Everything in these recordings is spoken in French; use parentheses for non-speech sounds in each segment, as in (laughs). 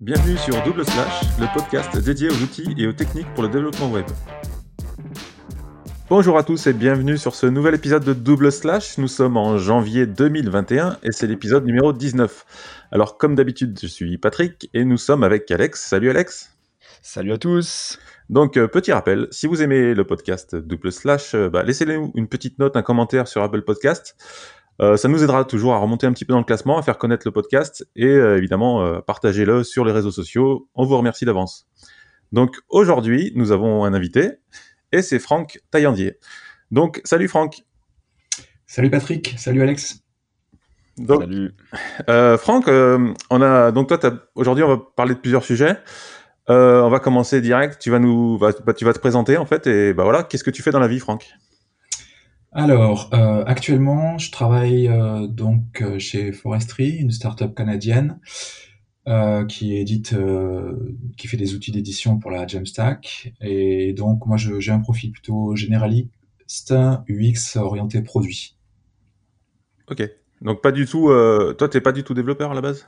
Bienvenue sur Double Slash, le podcast dédié aux outils et aux techniques pour le développement web. Bonjour à tous et bienvenue sur ce nouvel épisode de Double Slash. Nous sommes en janvier 2021 et c'est l'épisode numéro 19. Alors comme d'habitude, je suis Patrick et nous sommes avec Alex. Salut Alex. Salut à tous. Donc, euh, petit rappel, si vous aimez le podcast Double Slash, euh, bah, laissez-nous une petite note, un commentaire sur Apple Podcast. Euh, ça nous aidera toujours à remonter un petit peu dans le classement, à faire connaître le podcast et évidemment, partagez-le sur les réseaux sociaux. On vous remercie d'avance. Donc, aujourd'hui, nous avons un invité et c'est Franck Taillandier. Donc, salut Franck. Salut Patrick, salut Alex. salut. Franck, on a donc toi, aujourd'hui, on va parler de plusieurs sujets. Euh, on va commencer direct. Tu vas nous, bah, tu vas te présenter en fait et bah voilà. Qu'est-ce que tu fais dans la vie, Franck? Alors, euh, actuellement, je travaille euh, donc chez Forestry, une startup canadienne qui édite, qui fait des outils d'édition pour la Jamstack. Et donc, moi, j'ai un profil plutôt généraliste, UX orienté produit. Ok. Donc pas du tout. toi, t'es pas du tout développeur à la base?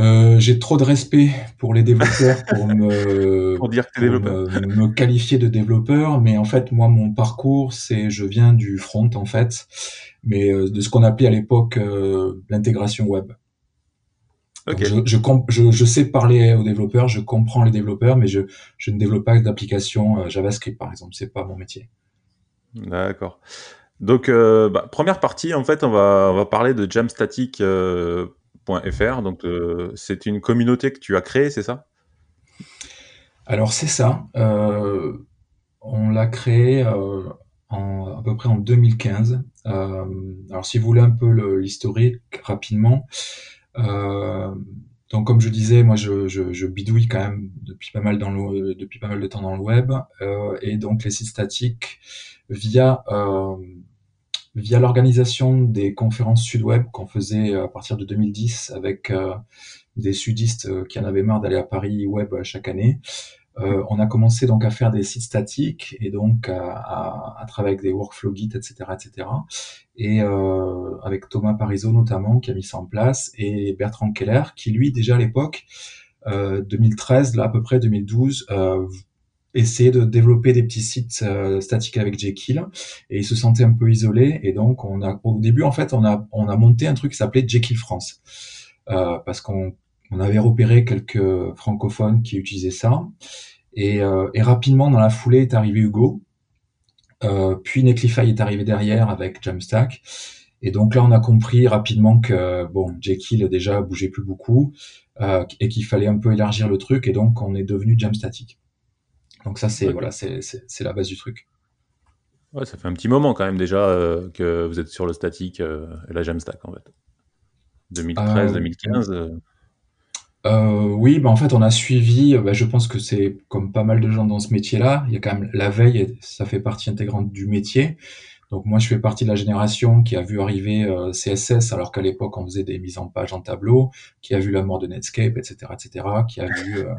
Euh, j'ai trop de respect pour les développeurs pour (laughs) me pour dire que développeur. Me, qualifier de développeur, mais en fait moi mon parcours c'est je viens du front en fait, mais euh, de ce qu'on appelait à l'époque euh, l'intégration web. Okay. je, je, je, je, sais parler aux développeurs, je comprends les développeurs, mais je, je ne développe pas d'application JavaScript par exemple, c'est pas mon métier. D'accord. Donc bah, première partie en fait on va on va parler de Jamstatic .fr. Donc, euh, c'est une communauté que tu as créée, c'est ça? Alors, c'est ça. Euh, on l'a créé euh, à peu près en 2015. alors, si vous voulez un peu l'historique rapidement, donc comme je disais, moi je, bidouille quand même depuis pas mal dans le, depuis pas mal de temps dans le web et donc les sites statiques via via l'organisation des conférences Sudweb qu'on faisait à partir de 2010 avec euh, des sudistes euh, qui en avaient marre d'aller à Paris web chaque année. Euh, on a commencé donc à faire des sites statiques et donc à, à, à travailler avec des workflow Git, etc., etc. Et euh, avec Thomas Parizeau notamment qui a mis ça en place et Bertrand Keller qui lui déjà à l'époque, euh, 2013 là à peu près 2012, essayer de développer des petits sites euh, statiques avec Jekyll. Et il se sentait un peu isolé et donc on a au début en fait on a on a monté un truc qui s'appelait Jekyll France. Euh, parce qu'on on avait repéré quelques francophones qui utilisaient ça. Et, euh, et rapidement dans la foulée est arrivé Hugo. Puis Netlify est arrivé derrière avec Jamstack et donc là on a compris rapidement que bon Jekyll déjà bougeait plus beaucoup et qu'il fallait un peu élargir le truc. Et donc on est devenu Jamstatic. Donc ça, c'est voilà, c'est la base du truc. Ouais, ça fait un petit moment quand même déjà euh, que vous êtes sur le statique euh, et la Jamstack en fait. 2013, 2015. Euh, oui, bah en fait, on a suivi. Bah, je pense que c'est comme pas mal de gens dans ce métier-là. Il y a quand même la veille, et ça fait partie intégrante du métier. Donc moi, je fais partie de la génération qui a vu arriver CSS, alors qu'à l'époque, on faisait des mises en page en tableau, qui a vu la mort de Netscape, etc., etc., qui a vu euh,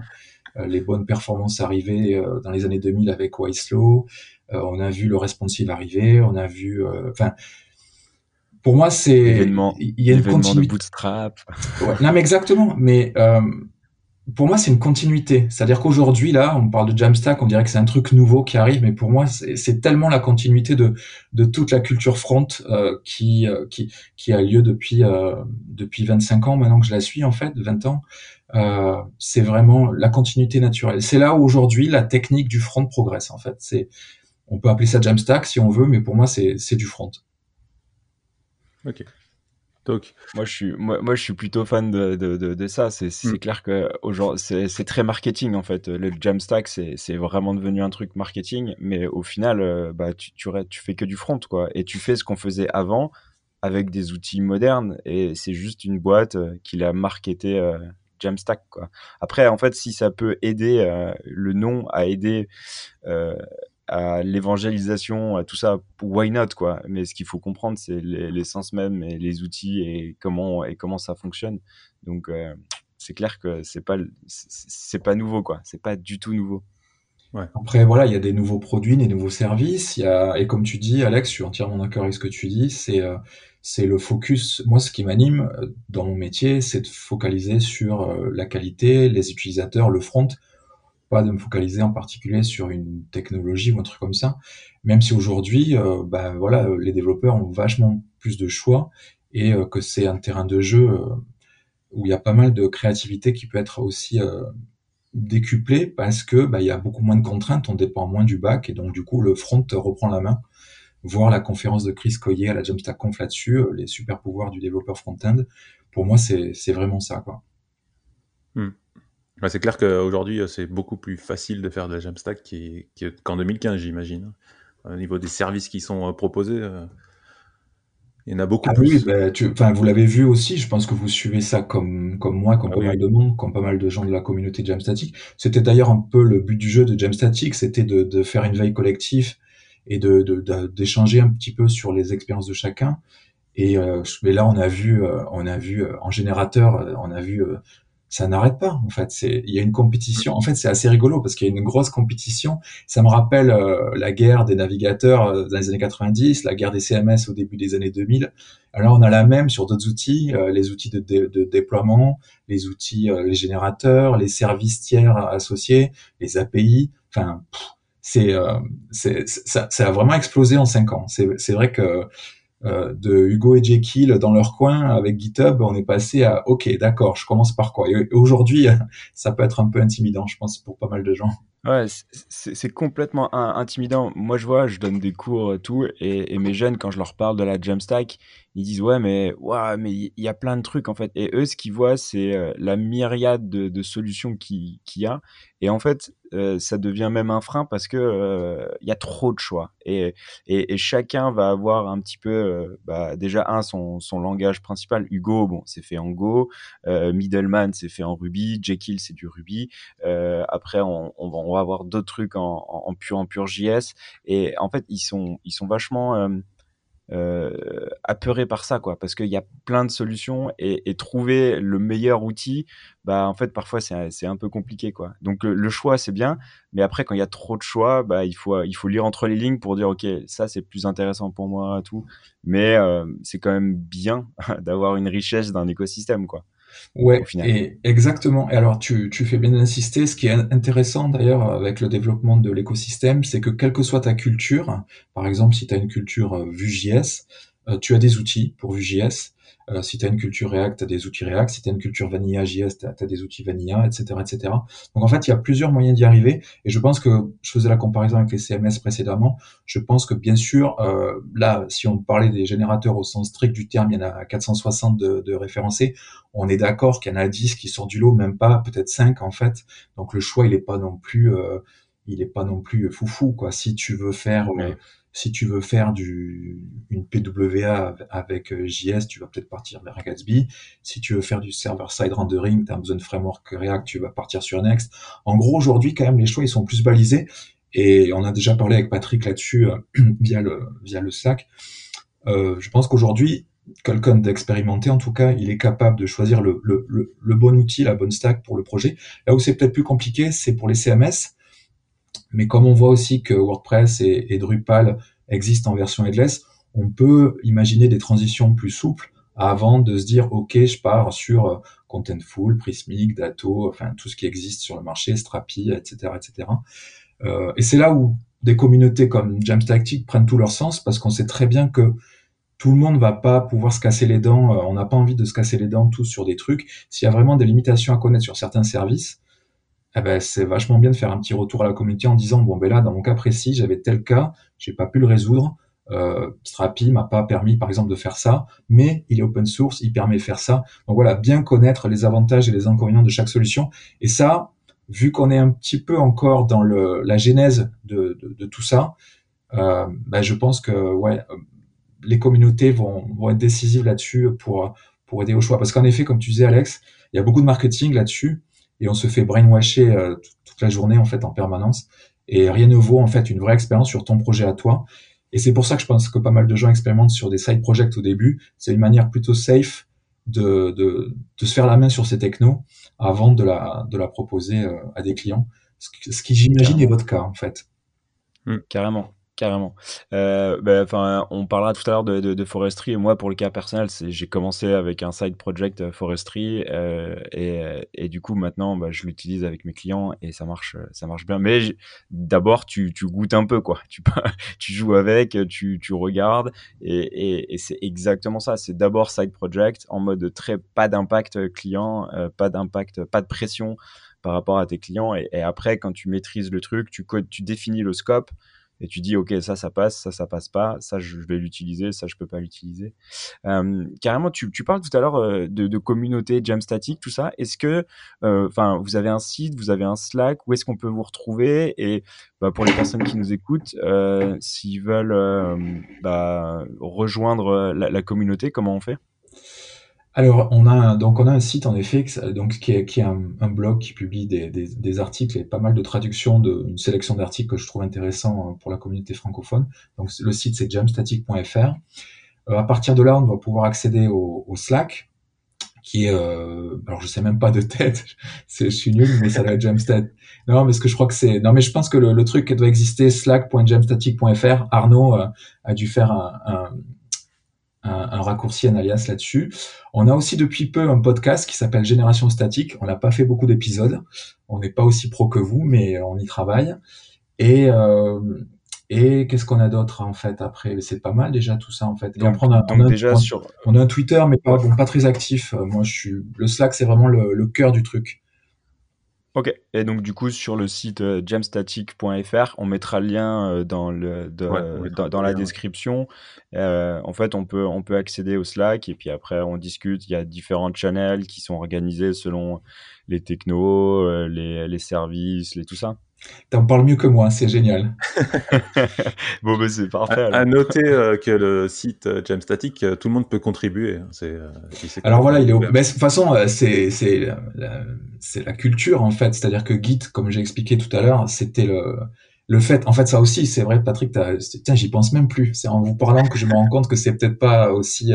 les bonnes performances arriver euh, dans les années 2000 avec Wiselow. Euh, on a vu le responsive arriver. On a vu, enfin pour moi, c'est il y a une continuité. bootstrap. Ouais, non, mais exactement. Mais euh, pour moi, c'est une continuité. C'est-à-dire qu'aujourd'hui, là, on parle de Jamstack, on dirait que c'est un truc nouveau qui arrive, mais pour moi, c'est tellement la continuité de, de toute la culture front euh, qui, qui, qui a lieu depuis, euh, depuis 25 ans, maintenant que je la suis, en fait, 20 ans. Euh, c'est vraiment la continuité naturelle. C'est là où aujourd'hui la technique du front progresse en fait. C'est, on peut appeler ça Jamstack si on veut, mais pour moi c'est du front. Ok. Donc. Moi, je suis, moi, moi, je suis plutôt fan de, de, de, ça. C'est, hmm. clair que c'est, très marketing en fait. Le Jamstack, c'est, vraiment devenu un truc marketing, mais au final, euh, bah, tu, tu, tu fais que du front quoi, et tu fais ce qu'on faisait avant avec des outils modernes, et c'est juste une boîte euh, qui l'a marketé Jamstack. Quoi. Après, en fait, si ça peut aider euh, le nom à aider euh, à l'évangélisation, à tout ça, why not quoi? Mais ce qu'il faut comprendre, c'est l'essence même et les outils et comment et comment ça fonctionne. Donc euh, c'est clair que c'est pas c'est pas nouveau quoi. C'est pas du tout nouveau. Après, voilà, il y a des nouveaux produits, des nouveaux services. Il y a, et comme tu dis, Alex, je suis entièrement d'accord avec ce que tu dis. C'est, euh, c'est le focus. Moi, ce qui m'anime euh, dans mon métier, c'est de focaliser sur euh, la qualité, les utilisateurs, le front. De me focaliser en particulier sur une technologie ou un truc comme ça. Même si aujourd'hui, bah, voilà, les développeurs ont vachement plus de choix et que c'est un terrain de jeu où il y a pas mal de créativité qui peut être aussi décuplé parce que bah, il y a beaucoup moins de contraintes, on dépend moins du bac et donc du coup le front reprend la main. Voir la conférence de Chris Coyer à la Jamstack Conf là-dessus, euh, les super pouvoirs du développeur front-end, pour moi c'est vraiment ça quoi. Hmm. C'est clair qu'aujourd'hui euh, c'est beaucoup plus facile de faire de la Jamstack qu'en 2015 j'imagine. Au niveau des services qui sont euh, proposés, il y en a beaucoup ah plus. Oui, bah, tu, vous l'avez vu aussi, je pense que vous suivez ça comme, comme moi, comme ah pas mal de monde, comme pas mal de gens de la communauté Jamstatic. C'était d'ailleurs un peu le but du jeu de Jamstatic, c'était de, de faire une veille collective et de, d'échanger un petit peu sur les expériences de chacun. Et euh, mais là, on a vu, euh, on a vu euh, en générateur, on a vu ça n'arrête pas en fait. Il y a une compétition. En fait c'est assez rigolo parce qu'il y a une grosse compétition. Ça me rappelle euh, la guerre des navigateurs euh, dans les années 90 la guerre des CMS au début des années 2000 alors on a la même sur d'autres outils euh, les outils de, déploiement les outils les générateurs les services tiers associés les API enfin c'est ça, ça a vraiment explosé en cinq ans. C'est vrai que euh, de Hugo et Jekyll dans leur coin avec GitHub, on est passé à OK, d'accord, je commence par quoi? Et aujourd'hui, (laughs) ça peut être un peu intimidant, je pense, pour pas mal de gens. Ouais, c'est complètement intimidant. Moi, je vois, je donne des cours, tout, et, et mes jeunes, quand je leur parle de la Jamstack, ils disent ouais mais ouais, mais il y a plein de trucs en fait. Et eux ce qu'ils voient c'est euh, la myriade de, solutions qu'il y a. Et en fait euh, ça devient même un frein parce que euh, il y a trop de choix. Et, et, chacun va avoir un petit peu bah, déjà un son, son langage principal. Hugo bon c'est fait en Go. Middleman c'est fait en Ruby. Jekyll c'est du Ruby. Après on, on, va, on va avoir d'autres trucs en, en, en, pur en pur JS et en fait ils sont ils sont vachement euh, apeuré par ça, quoi, parce qu'il y a plein de solutions et, et, trouver le meilleur outil, bah en fait parfois c'est un peu compliqué, quoi. Donc le, choix c'est bien, mais après quand il y a trop de choix, bah il faut il faut lire entre les lignes pour dire ok ça c'est plus intéressant pour moi tout, mais euh, c'est quand même bien (laughs) d'avoir une richesse d'un écosystème, quoi. Ouais, et exactement. Et alors, tu, tu fais bien insister. Ce qui est intéressant d'ailleurs avec le développement de l'écosystème, c'est que quelle que soit ta culture, par exemple, si tu as une culture euh, Vue.js, euh, tu as des outils pour Vue.js. Euh, si tu as une culture React, tu as des outils React. Si tu as une culture Vanilla JS, tu as, des outils Vanilla, etc., etc. Donc en fait, il y a plusieurs moyens d'y arriver. Et je pense que je faisais la comparaison avec les CMS précédemment. Je pense que bien sûr, euh, là, si on parlait des générateurs au sens strict du terme, il y en a 460 de, de référencés. On est d'accord qu'il y en a 10 qui sont du lot, même pas, peut-être 5 en fait. Donc le choix, il est pas non plus, euh, il est pas non plus foufou quoi. Si tu veux faire euh, si tu veux faire du, une PWA avec euh, JS, tu vas peut-être partir vers Gatsby. Si tu veux faire du server-side rendering, tu as besoin de framework React, tu vas partir sur Next. En gros, aujourd'hui, quand même, les choix, ils sont plus balisés. Et on a déjà parlé avec Patrick là-dessus euh, (clears throat) via le via le Slack. Euh, je pense qu'aujourd'hui, quelqu'un d'expérimenté, en tout cas, il est capable de choisir le, le, le, bon outil, la bonne stack pour le projet. Là où c'est peut-être plus compliqué, c'est pour les CMS. Mais comme on voit aussi que WordPress et, Drupal existent en version headless, on peut imaginer des transitions plus souples avant de se dire ok je pars sur euh, Contentful, Prismic, Dato, enfin tout ce qui existe sur le marché, Strapi, etc. etc. Euh, et c'est là où des communautés comme Jamstack prennent tout leur sens parce qu'on sait très bien que tout le monde va pas pouvoir se casser les dents, euh, on n'a pas envie de se casser les dents tous sur des trucs. S'il y a vraiment des limitations à connaître sur certains services, eh ben, c'est vachement bien de faire un petit retour à la communauté en disant bon ben là dans mon cas précis j'avais tel cas j'ai pas pu le résoudre. Euh, Strapi m'a pas permis par exemple de faire ça mais il est open source il permet de faire ça. Donc voilà bien connaître les avantages et les inconvénients de chaque solution. Et ça vu qu'on est un petit peu encore dans le, la genèse de, de, de tout ça euh, ben je pense que ouais les communautés vont, vont être décisives là-dessus pour pour aider au choix. Parce qu'en effet comme tu disais Alex il y a beaucoup de marketing là-dessus et on se fait brainwasher euh, toute la journée en fait en permanence et rien ne vaut en fait une vraie expérience sur ton projet à toi et c'est pour ça que je pense que pas mal de gens expérimentent sur des side projects au début c'est une manière plutôt safe de, de, de, se faire la main sur ces technos avant de la, de la proposer euh, à des clients ce qui, j'imagine, est votre cas, en fait. Mmh. Carrément. Carrément. Euh, bah, enfin, on parlera tout à l'heure de, de, de, forestry. Et moi, pour le cas personnel, j'ai commencé avec un side project euh, forestry euh, et, et, du coup maintenant, bah, je l'utilise avec mes clients et ça marche, ça marche bien. Mais d'abord, tu, tu goûtes un peu quoi. Tu, (laughs) tu joues avec, tu, tu regardes et, et, et c'est exactement ça. C'est d'abord side project en mode très pas d'impact client, euh, pas d'impact, pas de pression par rapport à tes clients. Et, après, quand tu maîtrises le truc, tu, tu définis le scope et tu dis ok ça ça passe ça ça passe pas ça je vais l'utiliser ça je peux pas l'utiliser. Carrément tu, tu, parles tout à l'heure euh, de, de, communauté jam statique tout ça. Est-ce que euh, enfin vous avez un site vous avez un Slack où est-ce qu'on peut vous retrouver? Et bah, pour les personnes qui nous écoutent euh, s'ils veulent bah, rejoindre la communauté comment on fait? Alors, on a donc on a un site en effet donc qui est, qui est un, blog qui publie des, des, des, articles et pas mal de traductions de une sélection d'articles que je trouve intéressants euh, pour la communauté francophone. Donc le site c'est jamstatic.fr. Euh, à partir de là, on doit pouvoir accéder au, au Slack qui est euh, alors je sais même pas de tête, (laughs) c'est je suis nul mais ça doit être Jamstatic. Non, mais ce que je crois que c'est non mais je pense que le, le truc doit exister slack.jamstatic.fr. Arnaud euh, a dû faire un, un un, raccourci, un alias là-dessus. On a aussi depuis peu un podcast qui s'appelle Génération Statique. On n'a pas fait beaucoup d'épisodes. On n'est pas aussi pro que vous, mais on y travaille. Et, euh, et qu'est-ce qu'on a d'autre en fait après? C'est pas mal déjà tout ça en fait. donc, on, a, déjà sur... on a un Twitter, mais pas, bon, pas très actif. Moi, je suis le Slack, c'est vraiment le, le cœur du truc. Ok, et donc du coup sur le site euh, jamstatic.fr, on mettra le lien euh, dans, le, dans, la description. Euh, en fait, on peut, on peut accéder au Slack et puis après on discute. Il y a différents channels qui sont organisés selon les technos, les, les services, les, tout ça. T'en parles mieux que moi, c'est génial. (laughs) bon, ben c'est parfait. À, noter euh, que le site euh, Jamstatic, euh, tout le monde peut contribuer. Hein, c'est, Alors voilà, il est. de toute façon, c'est c'est c'est la culture en fait. C'est-à-dire que Git, comme j'ai expliqué tout à l'heure, c'était le le fait. En fait, ça aussi, c'est vrai, Patrick. Tiens, j'y pense même plus. C'est en vous parlant que je me rends compte que c'est peut-être pas aussi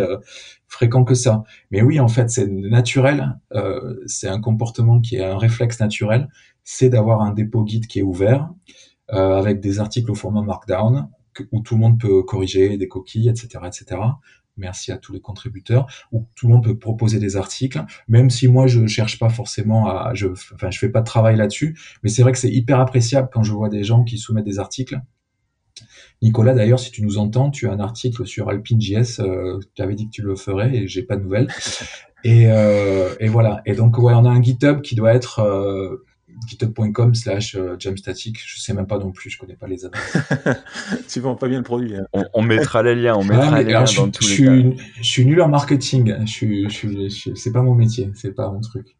fréquent que ça. Mais oui, en fait, c'est naturel. c'est un comportement qui est un réflexe naturel c'est d'avoir un dépôt guide qui est ouvert euh, avec des articles au format Markdown où tout le monde peut corriger des coquilles, etc., etc. Merci à tous les contributeurs où tout le monde peut proposer des articles, même si moi je cherche pas forcément à, je, enfin je fais pas de travail là-dessus, mais c'est vrai que c'est hyper appréciable quand je vois des gens qui soumettent des articles. Nicolas, d'ailleurs, si tu nous entends, tu as un article sur AlpineJS. Euh, tu avais dit que tu le ferais et j'ai pas de nouvelles. (laughs) Et, euh, et voilà. Et donc, ouais, on a un GitHub qui doit être euh, github.com slash euh, jamstatic. Je sais même pas non plus, je connais pas les adresses. (laughs) tu vends pas bien le produit. Hein. On, mettra les liens, on mettra les liens dans tous les cas. Je suis nul en marketing. Je suis, je suis, c'est pas mon métier, c'est pas mon truc.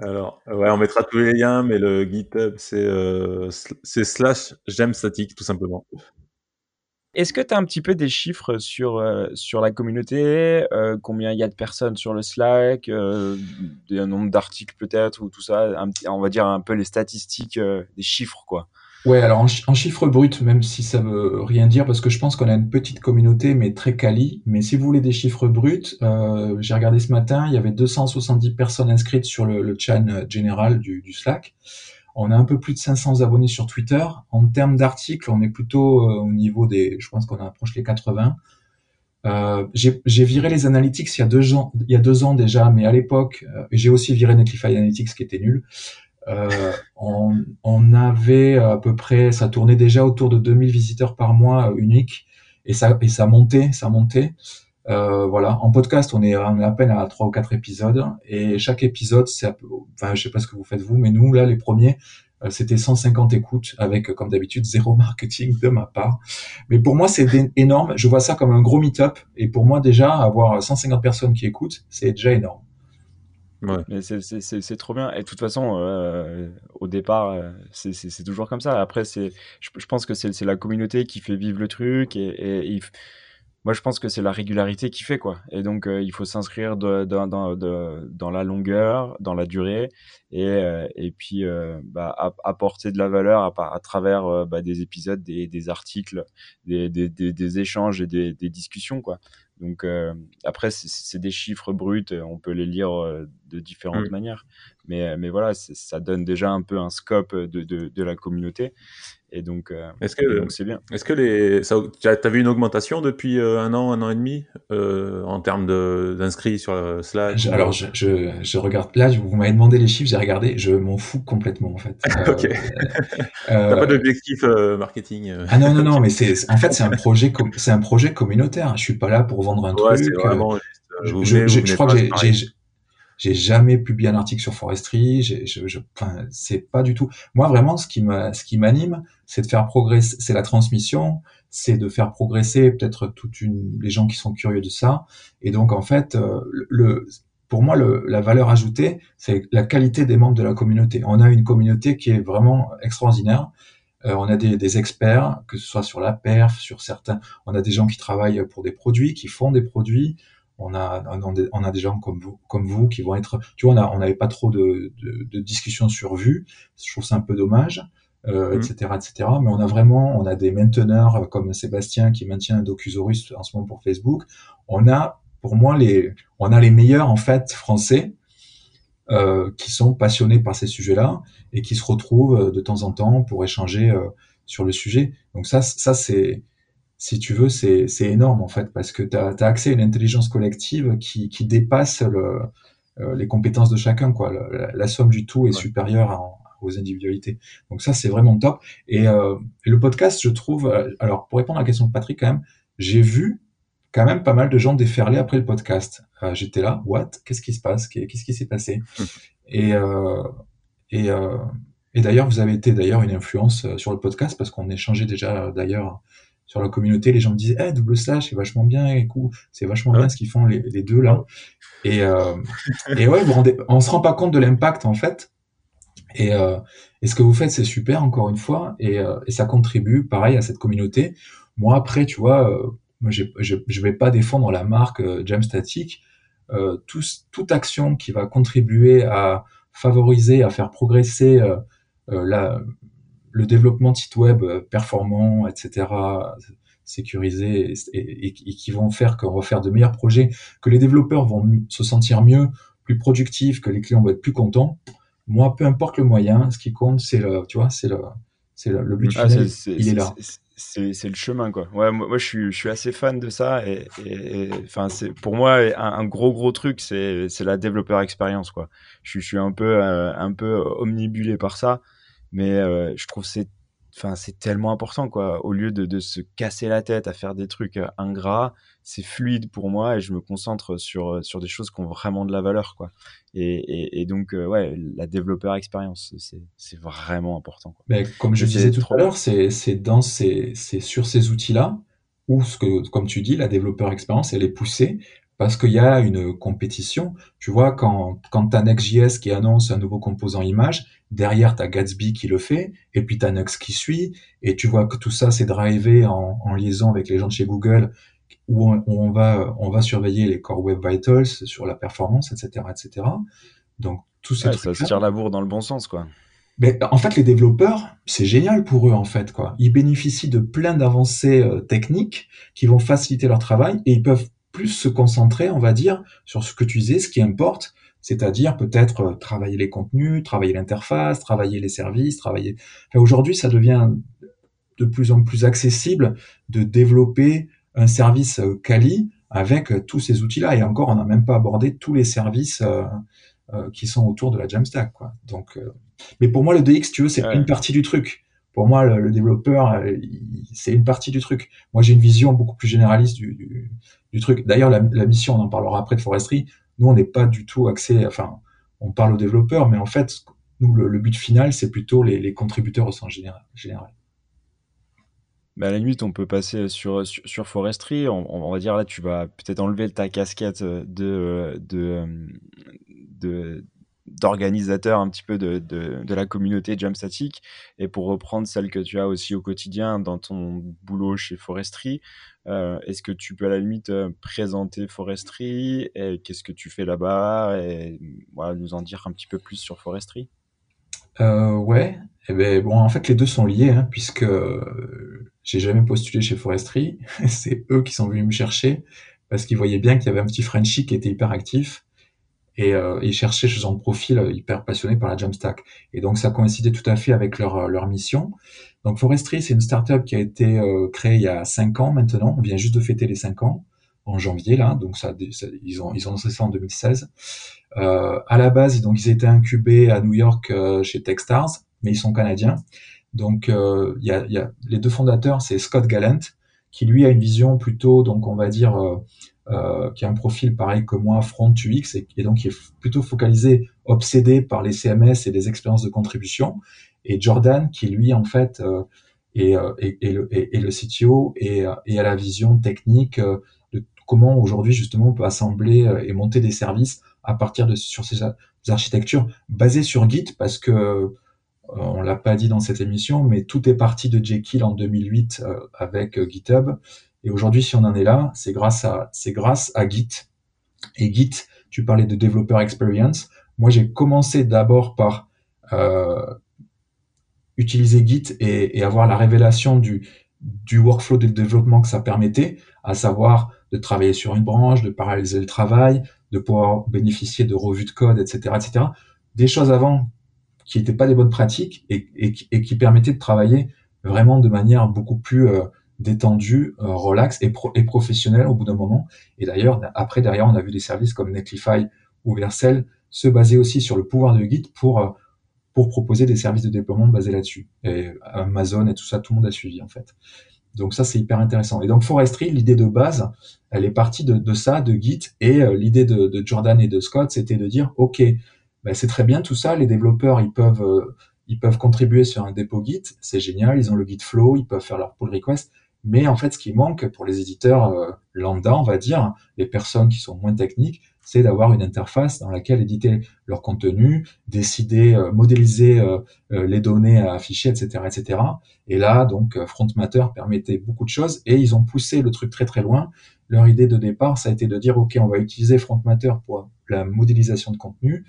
Alors, ouais, on mettra tous les liens, mais le GitHub, c'est euh, c'est slash jamstatic, tout simplement. Est-ce que tu as un petit peu des chiffres sur, euh, sur la communauté euh, Combien il y a de personnes sur le Slack euh, Un nombre d'articles peut-être ou tout ça un, On va dire un peu les statistiques, euh, des chiffres quoi? Ouais, alors en, chiffres bruts, même si ça veut rien dire, parce que je pense qu'on a une petite communauté, mais très quali. Mais si vous voulez des chiffres bruts, j'ai regardé ce matin, il y avait 270 personnes inscrites sur le, le chan général du, du Slack. On a un peu plus de 500 abonnés sur Twitter. En termes d'articles, on est plutôt euh, au niveau des, je pense qu'on approche les 80. Euh, j'ai viré les analytics il y a deux ans, il y a deux ans déjà, mais à l'époque, euh, j'ai aussi viré Netlify Analytics qui était nul. Euh, on, on, avait à peu près, ça tournait déjà autour de 2000 visiteurs par mois uniques, et ça et ça montait, ça montait. Euh, voilà, en podcast, on est, à peine à trois ou quatre épisodes et chaque épisode, c'est, enfin, je sais pas ce que vous faites vous, mais nous là, les premiers, euh, c'était 150 écoutes avec, comme d'habitude, zéro (laughs) marketing de ma part. Mais pour moi, c'est énorme. Je vois ça comme un gros meet-up et pour moi déjà, avoir 150 personnes qui écoutent, c'est déjà énorme. Ouais. C'est trop bien. Et de toute façon, euh, au départ, euh, c'est toujours comme ça. Après, c'est, je, je, pense que c'est la communauté qui fait vivre le truc et, et, et moi je pense que c'est la régularité qui fait quoi. Et donc euh, il faut s'inscrire de, de, de, dans la longueur dans la durée et, euh, et puis euh, bah, apporter de la valeur à, à travers bah, des épisodes des, des articles des, des, des, échanges et des, discussions quoi. Donc après, c'est des chiffres bruts, on peut les lire de différentes mmh. manières, mais, mais voilà, ça donne déjà un peu un scope de, de, de la communauté. Et donc, euh, est-ce que c'est bien. Est-ce que les, tu as, vu une augmentation depuis euh, un an, un an et demi euh, en termes d'inscrits sur Slack Alors, je, je, je, regarde là, vous m'avez demandé les chiffres, j'ai regardé, je m'en fous complètement en fait. (laughs) ok. T'as pas d'objectif marketing Ah non non non, mais c'est en fait c'est un projet c'est un projet communautaire. Je suis pas là pour vendre un ouais, truc. Vraiment, je, je, crois que j'ai j'ai jamais publié un article sur foresterie. Je, je, enfin, c'est pas du tout. Moi, vraiment, ce qui m'anime, c'est de faire progresser, c'est la transmission, c'est de faire progresser peut-être toute une, les gens qui sont curieux de ça. Et donc, en fait, euh, le, pour moi, le, la valeur ajoutée, c'est la qualité des membres de la communauté. On a une communauté qui est vraiment extraordinaire. Euh, on a des, des, experts, que ce soit sur la perf, sur certains. On a des gens qui travaillent pour des produits, qui font des produits on a, on a des gens comme vous, comme vous qui vont être, tu vois, on n'avait pas trop de, de, discussions sur vue. Je trouve ça un peu dommage, euh, etc., mmh. etc. Mais on a vraiment, on a des mainteneurs comme Sébastien qui maintient un Docusaurus en ce moment pour Facebook. On a, pour moi, les, on a les meilleurs en fait français euh, qui sont passionnés par ces sujets-là et qui se retrouvent euh, de temps en temps pour échanger sur le sujet. Donc ça, ça c'est si tu veux, c'est énorme en fait, parce que tu as, accès à une intelligence collective qui, qui dépasse le, euh, les compétences de chacun. Quoi. la, somme du tout est supérieure aux individualités. Donc ça, c'est vraiment top. Et, euh, le podcast, je trouve, euh, alors pour répondre à la question de Patrick, quand même, j'ai vu quand même pas mal de gens déferler après le podcast. Euh, J'étais là, what? Qu'est-ce qui se passe? Qu'est-ce qui s'est passé? (laughs) Et, euh, et, et d'ailleurs, vous avez été d'ailleurs une influence sur le podcast parce qu'on échangeait déjà d'ailleurs sur la communauté, les gens me disaient, eh, double slash, c'est vachement bien, et c'est vachement bien ce qu'ils font les, deux là. Et, euh, (laughs) et ouais, vous rendez, on se rend pas compte de l'impact en fait. Et, euh, et ce que vous faites, c'est super encore une fois, et, euh, et, ça contribue, pareil, à cette communauté. Moi après, tu vois, euh, moi je, je vais pas défendre la marque euh, Jamstatic. Euh, toute action qui va contribuer à favoriser, à faire progresser la, le développement de sites web euh, performants, etc., sécurisés, et, qui vont faire qu'on va faire de meilleurs projets, que les développeurs vont se sentir mieux, plus productifs, que les clients vont être plus contents. Moi, peu importe le moyen, ce qui compte, c'est le, tu vois, c'est le, c'est le, but ah, final, il est, là. C'est le chemin, quoi. Ouais, moi, je, suis, je suis assez fan de ça. Et, enfin, c'est pour moi un, gros, gros truc, c'est la développeur expérience, quoi. Je, je suis un peu, euh, un peu omnibulé par ça mais euh, je trouve c'est enfin c'est tellement important quoi au lieu de, de, se casser la tête à faire des trucs euh, ingrats c'est fluide pour moi et je me concentre sur euh, sur des choses qui ont vraiment de la valeur quoi et, et, et donc ouais la développeur expérience c'est c'est vraiment important quoi. Mais comme je disais tout à l'heure c'est c'est dans ces c'est sur ces outils là où ce que comme tu dis la développeur expérience elle est poussée parce qu'il y a une compétition. Tu vois, quand, quand tu as Next.js qui annonce un nouveau composant image, derrière tu as Gatsby qui le fait, et puis tu as Nux qui suit, et tu vois que tout ça c'est drivé en, en, liaison avec les gens de chez Google, où on, on, va, on va surveiller les Core Web Vitals sur la performance, etc. etc. Donc tout ça ça se tire la bourre dans le bon sens, quoi. Mais en fait, les développeurs, c'est génial pour eux en fait quoi. Ils bénéficient de plein d'avancées euh, techniques qui vont faciliter leur travail et ils peuvent plus se concentrer, on va dire, sur ce que tu disais, ce qui importe, c'est-à-dire peut-être euh, travailler les contenus, travailler l'interface, travailler les services, travailler. Aujourd'hui, ça devient de plus en plus accessible de développer un service euh, quali avec euh, tous ces outils-là. Et encore, on n'a même pas abordé tous les services qui sont autour de la Jamstack. Quoi. Donc, mais pour moi, le DX, tu veux, c'est une partie du truc. Pour moi, le, développeur, c'est une partie du truc. Moi, j'ai une vision beaucoup plus généraliste du, du truc. D'ailleurs, la, mission, on en parlera après de foresterie. Nous, on n'est pas du tout axé. Enfin, on parle aux développeurs, mais en fait, nous, le, but final, c'est plutôt les, contributeurs au sens général. À la limite, on peut passer sur, sur, foresterie. On, va dire là, tu vas peut-être enlever ta casquette d'organisateur un petit peu de, de, de la communauté Jamstatic et pour reprendre celle que tu as aussi au quotidien dans ton boulot chez Forestry, euh, est-ce que tu peux à la limite euh, présenter Forestry et qu'est-ce que tu fais là-bas et voilà, nous en dire un petit peu plus sur Forestry? Euh, Ouais, eh ben, bon, en fait les deux sont liés hein, puisque j'ai jamais postulé chez Forestry, (laughs) c'est eux qui sont venus me chercher parce qu'il voyait bien qu'il y avait un petit Frenchie qui était hyper actif et euh, ils cherchaient genre de profil euh, hyper passionné par la Jamstack. Et donc ça coïncidait tout à fait avec leur, euh, leur mission. Donc Forestry, c'est une startup qui a été euh, créée il y a cinq ans maintenant. On vient juste de fêter les cinq ans en janvier là, donc ça, ils ont ils ont lancé ça en 2016. Euh, à la base, donc ils étaient incubés à New York chez Techstars, mais ils sont canadiens. Donc il y a, y, a, les deux fondateurs, c'est Scott Gallant, qui lui a une vision plutôt donc on va dire euh, qui a un profil pareil que moi, front UX, et, donc qui est plutôt focalisé, obsédé par les CMS et les expériences de contribution. Et Jordan, qui lui, en fait, euh, est, euh, est, le, CTO et, et a la vision technique de comment aujourd'hui, justement, on peut assembler et monter des services à partir de sur ces architectures basées sur Git, parce que on l'a pas dit dans cette émission, mais tout est parti de Jekyll en 2008 avec GitHub et aujourd'hui, si on en est là, c'est grâce à, c'est grâce à Git. Et Git, tu parlais de Developer Experience. Moi, j'ai commencé d'abord par euh, utiliser Git et, avoir la révélation du, du workflow de développement que ça permettait, à savoir de travailler sur une branche, de paralyser le travail, de pouvoir bénéficier de revues de code, etc., etc. Des choses avant qui n'étaient pas des bonnes pratiques et, et, et, qui permettaient de travailler vraiment de manière beaucoup plus euh, détendu, euh, relax et, et professionnel au bout d'un moment. Et d'ailleurs, après, derrière, on a vu des services comme Netlify ou Vercel se baser aussi sur le pouvoir de Git pour, euh, pour proposer des services de déploiement basés là-dessus. Et Amazon et tout ça, tout le monde a suivi, en fait. Donc ça, c'est hyper intéressant. Et donc Forestry, l'idée de base, elle est partie de, de ça, de Git. Et euh, l'idée de, de, Jordan et de Scott, c'était de dire, OK, ben, c'est très bien tout ça, les développeurs, ils peuvent... ils peuvent contribuer sur un dépôt Git, c'est génial, ils ont le Git flow, ils peuvent faire leur pull request, mais en fait, ce qui manque pour les éditeurs euh, lambda, on va dire, les personnes qui sont moins techniques, c'est d'avoir une interface dans laquelle éditer leur contenu, décider, euh, modéliser euh, les données à afficher, etc., etc. Et là, donc, Frontmatter permettait beaucoup de choses et ils ont poussé le truc très très loin. Leur idée de départ, ça a été de dire, OK, on va utiliser Frontmatter pour la modélisation de contenu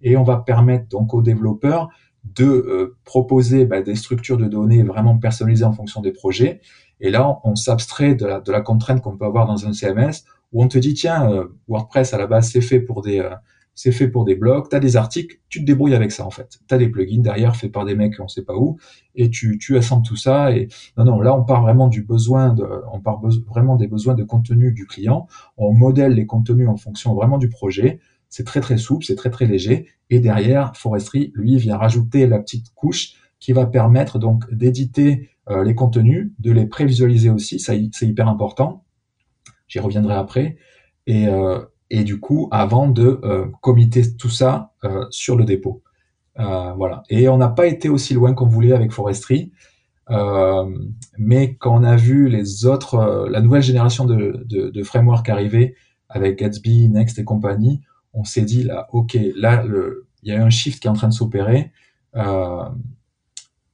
et on va permettre donc aux développeurs de proposer bah, des structures de données vraiment personnalisées en fonction des projets et là, on s'abstrait de la, de la contrainte qu'on peut avoir dans un CMS où on te dit, tiens, euh, WordPress à la base, c'est fait pour des, euh, c'est fait pour des blogs, tu as des articles, tu te débrouilles avec ça en fait. Tu as des plugins derrière faits par des mecs on sait pas où et tu, tu assembles tout ça et non non, là on part vraiment du besoin on part vraiment des besoins de contenu du client, on modèle les contenus en fonction vraiment du projet, c'est très très souple, c'est très très léger. Et derrière Forestry lui vient rajouter la petite couche qui va permettre donc d'éditer euh, les contenus, de les prévisualiser aussi, c'est hyper important. J'y reviendrai après. Et, euh, et du coup, avant de euh, comiter tout ça euh, sur le dépôt. voilà. Et on n'a pas été aussi loin qu'on voulait avec Forestry. mais quand on a vu les autres, la nouvelle génération de, de, de framework arriver avec Gatsby, Next et compagnie, on s'est dit là, ok, là, il y a un shift qui est en train de s'opérer. Euh,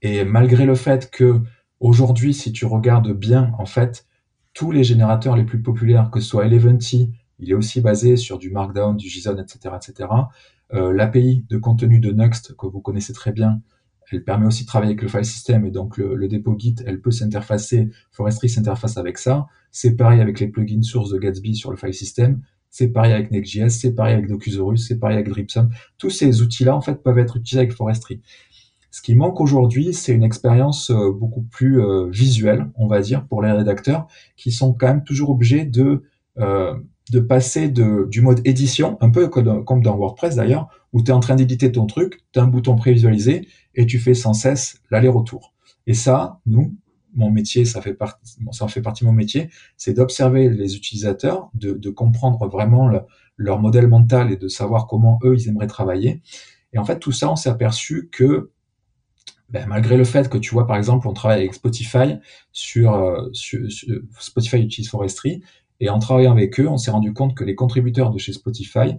et malgré le fait que aujourd'hui, si tu regardes bien, en fait, tous les générateurs les plus populaires, que ce soit Eleventy, il est aussi basé sur du Markdown, du JSON, etc., etc. Euh, L'API de contenu de Next, que vous connaissez très bien, elle permet aussi de travailler avec le file system et donc le, dépôt Git, elle peut s'interfacer, Forestry s'interface avec ça. C'est pareil avec les plugins sources de Gatsby sur le file system. C'est pareil avec Next.js, c'est pareil avec Docusaurus, c'est pareil avec Dripson. Tous ces outils-là, en fait, peuvent être utilisés avec Forestry. Ce qui manque aujourd'hui, c'est une expérience euh, beaucoup plus euh, visuelle, on va dire, pour les rédacteurs, qui sont quand même toujours obligés de euh, de passer de, du mode édition, un peu comme dans WordPress d'ailleurs, où tu es en train d'éditer ton truc, tu as un bouton prévisualisé et tu fais sans cesse l'aller-retour. Et ça, nous, mon métier, ça fait partie, ça fait partie de mon métier, c'est d'observer les utilisateurs, de, de comprendre vraiment leur modèle mental et de savoir comment eux, ils aimeraient travailler. Et en fait, tout ça, on s'est aperçu que ben, malgré le fait que tu vois, par exemple, on travaille avec Spotify sur, euh, Spotify utilise Forestry, et en travaillant avec eux, on s'est rendu compte que les contributeurs de chez Spotify,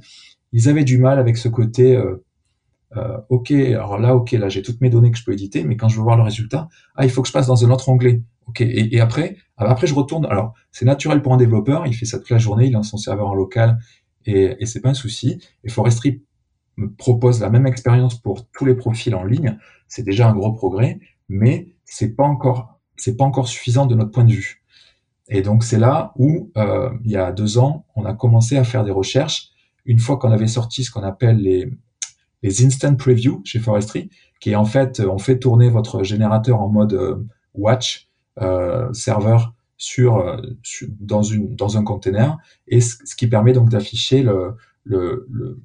ils avaient du mal avec ce côté, euh, euh, ok, alors là, ok, là j'ai toutes mes données que je peux éditer, mais quand je veux voir le résultat, ah, il faut que je passe dans un autre onglet. Ok, et, après, après je retourne. Alors c'est naturel pour un développeur, il fait ça toute la journée, il a son serveur en local, et, et c'est pas un souci. Et Forestry propose la même expérience pour tous les profils en ligne, c'est déjà un gros progrès, mais c'est pas encore c'est pas encore suffisant de notre point de vue. Et donc c'est là où, euh, il y a deux ans, on a commencé à faire des recherches. Une fois qu'on avait sorti ce qu'on appelle les, les instant preview chez Forestry, qui est en fait, on fait tourner votre générateur en mode euh, watch euh, serveur sur, euh, dans une dans un container, et ce, qui permet donc d'afficher le, le, le,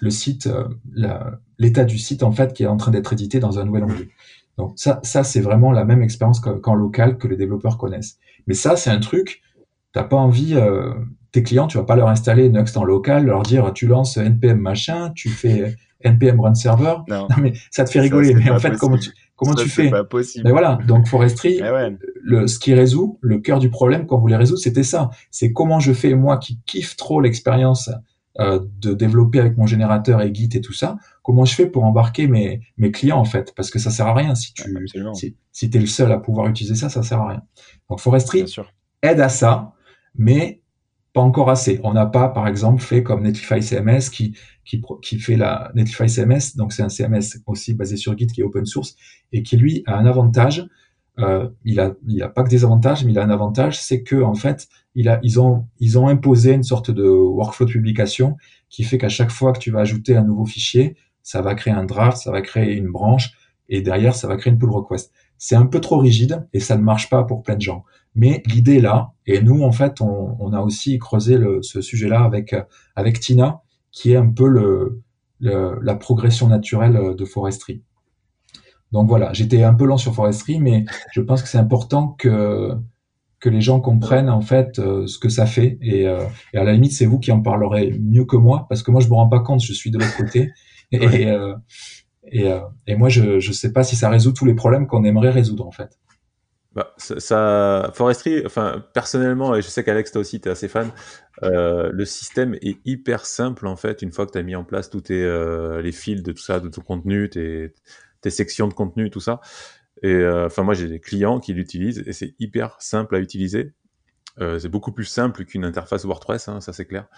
le site, euh, l'état du site en fait qui est en train d'être édité dans un nouvel onglet. Donc ça, ça c'est vraiment la même expérience qu'en local que les développeurs connaissent. Mais ça, c'est un truc, t'as pas envie, euh, tes clients, tu vas pas leur installer Nuxt en local, leur dire tu lances npm machin, tu fais npm run server. Non, mais ça te fait rigoler. mais en fait, comment tu, comment tu fais? pas possible. Mais voilà. Donc Forestry, ouais. le, ce qui résout, le cœur du problème qu'on voulait résoudre, c'était ça. C'est comment je fais moi qui kiffe trop l'expérience euh, de développer avec mon générateur et Git et tout ça, comment je fais pour embarquer mes, mes clients en fait? Parce que ça sert à rien si tu Absolument. si, si t'es le seul à pouvoir utiliser ça, ça sert à rien. Donc Forestry aide à ça, mais pas encore assez. On n'a pas, par exemple, fait comme Netlify CMS qui, qui, qui fait la Netlify CMS, donc c'est un CMS aussi basé sur Git qui est open source et qui lui a un avantage. Euh, il a, il a pas que des avantages, mais il a un avantage, c'est que en fait, ils ont, ils ont imposé une sorte de workflow de publication qui fait qu'à chaque fois que tu vas ajouter un nouveau fichier, ça va créer un draft, ça va créer une branche et derrière, ça va créer une pull request. C'est un peu trop rigide et ça ne marche pas pour plein de gens. Mais l'idée est là. Et nous, en fait, on, a aussi creusé ce sujet-là avec, avec Tina, qui est un peu le, le- la progression naturelle de Forestry. Donc voilà, j'étais un peu lent sur Forestry, mais je pense que c'est important que, que les gens comprennent en fait euh, ce que ça fait. Et, euh, et à la limite, c'est vous qui en parlerez mieux que moi, parce que moi, je me rends pas compte, je suis de l'autre côté. (laughs) Et, Ouais. euh, et, euh, et moi, je je sais pas si ça résout tous les problèmes qu'on aimerait résoudre en fait. Bah, ça, ça- Forestry, enfin, personnellement, et je sais qu'Alex, toi aussi, tu es assez fan, le système est hyper simple, en fait, une fois que tu as mis en place tous tes, les fils de tout ça, de ton contenu, tes, tes sections de contenu, tout ça. Et euh, enfin, moi, j'ai des clients qui l'utilisent et c'est hyper simple à utiliser. Euh, c'est beaucoup plus simple qu'une interface WordPress, hein, ça c'est clair.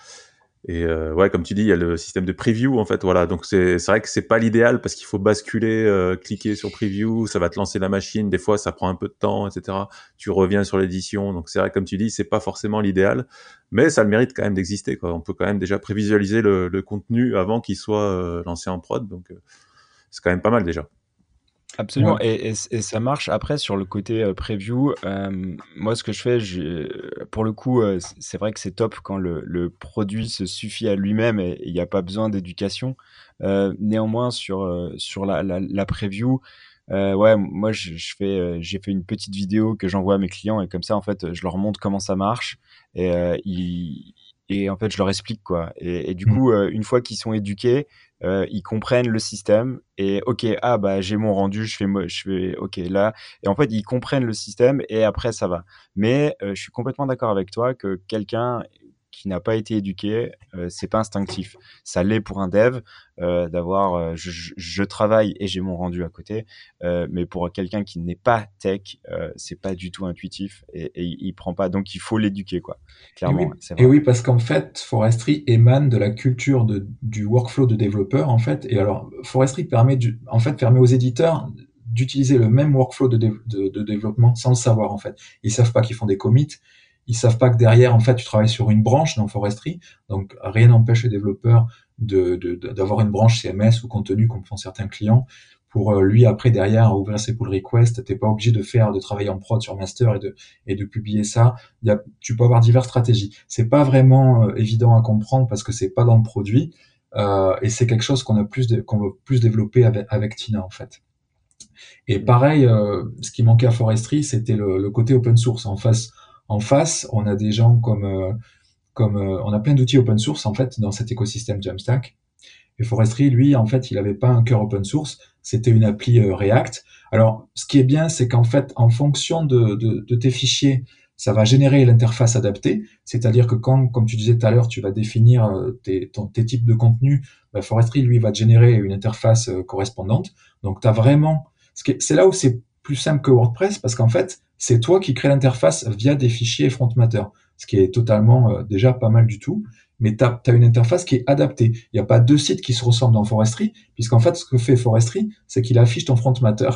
Et euh, ouais, comme tu dis, il y a le système de preview en fait. Voilà, donc c'est vrai que c'est pas l'idéal parce qu'il faut basculer, euh, cliquer sur preview, ça va te lancer la machine. Des fois, ça prend un peu de temps, etc. Tu reviens sur l'édition, donc c'est vrai comme tu dis, c'est pas forcément l'idéal, mais ça le mérite quand même d'exister. On peut quand même déjà prévisualiser le, le contenu avant qu'il soit euh, lancé en prod, donc euh, c'est quand même pas mal déjà. Absolument, Ouais. et, et, et ça marche après sur le côté euh, preview. euh, moi, ce que je fais, pour le coup, euh, c'est vrai que c'est top quand le, le produit se suffit à lui-même et il n'y a pas besoin d'éducation. Euh, néanmoins, sur, euh, sur la, la, la preview, euh, ouais, moi, je, je fais, euh, j'ai fait une petite vidéo que j'envoie à mes clients et comme ça, en fait, je leur montre comment ça marche et, euh, ils, et en fait, je leur explique quoi. Et, et du Mm. coup, euh, une fois qu'ils sont éduqués, euh, ils comprennent le système et ok ah bah j'ai mon rendu je fais je fais ok là. Et en fait ils comprennent le système et après ça va. Mais euh, je suis complètement d'accord avec toi que quelqu'un qui n'a pas été éduqué euh, c'est pas instinctif ça l'est pour un dev euh, d'avoir euh, je, travaille et j'ai mon rendu à côté euh, mais pour quelqu'un qui n'est pas tech c'est pas du tout intuitif et, et il, prend pas donc il faut l'éduquer quoi Et clairement oui, et oui, parce qu'en fait, Forestry émane de la culture de, du workflow de développeur, en fait. Et alors, Forestry permet, du, en fait, permet aux éditeurs d'utiliser le même workflow de, de développement sans le savoir, en fait. Ils savent pas qu'ils font des commits. Ils savent pas que derrière, en fait, tu travailles sur une branche dans Forestry. Donc, rien n'empêche le développeur de, de, de- d'avoir une branche CMS ou contenu comme font certains clients pour euh, lui après derrière ouvrir ses pull requests. T'es pas obligé de faire, de travailler en prod sur master et de, et de publier ça. Y a, tu peux avoir diverses stratégies. C'est pas vraiment euh, évident à comprendre parce que c'est pas dans le produit euh, et c'est quelque chose qu'on a plus qu'on veut plus développer avec, avec Tina en fait. Et pareil, euh, ce qui manquait à Forestry, c'était le, le côté open source. En face, en face, on a des gens comme euh, comme euh, on a plein d'outils open source en fait dans cet écosystème Jamstack. Et Forestry, lui, en fait, il avait pas un cœur open source, c'était une appli euh, React. Alors, ce qui est bien, c'est qu'en fait, en fonction de, tes fichiers, ça va générer l'interface adaptée. C'est-à-dire que quand, comme tu disais tout à l'heure, tu vas définir tes, ton, types de contenu, bah, Forestry, lui, va te générer une interface correspondante. Donc, tu as vraiment... C'est là où c'est plus simple que WordPress, parce qu'en fait, c'est toi qui crée l'interface via des fichiers front matter, ce qui est totalement euh, déjà pas mal du tout mais tu as, une interface qui est adaptée. Il n'y a pas deux sites qui se ressemblent dans Forestry, puisqu'en fait, ce que fait Forestry, c'est qu'il affiche ton front matter.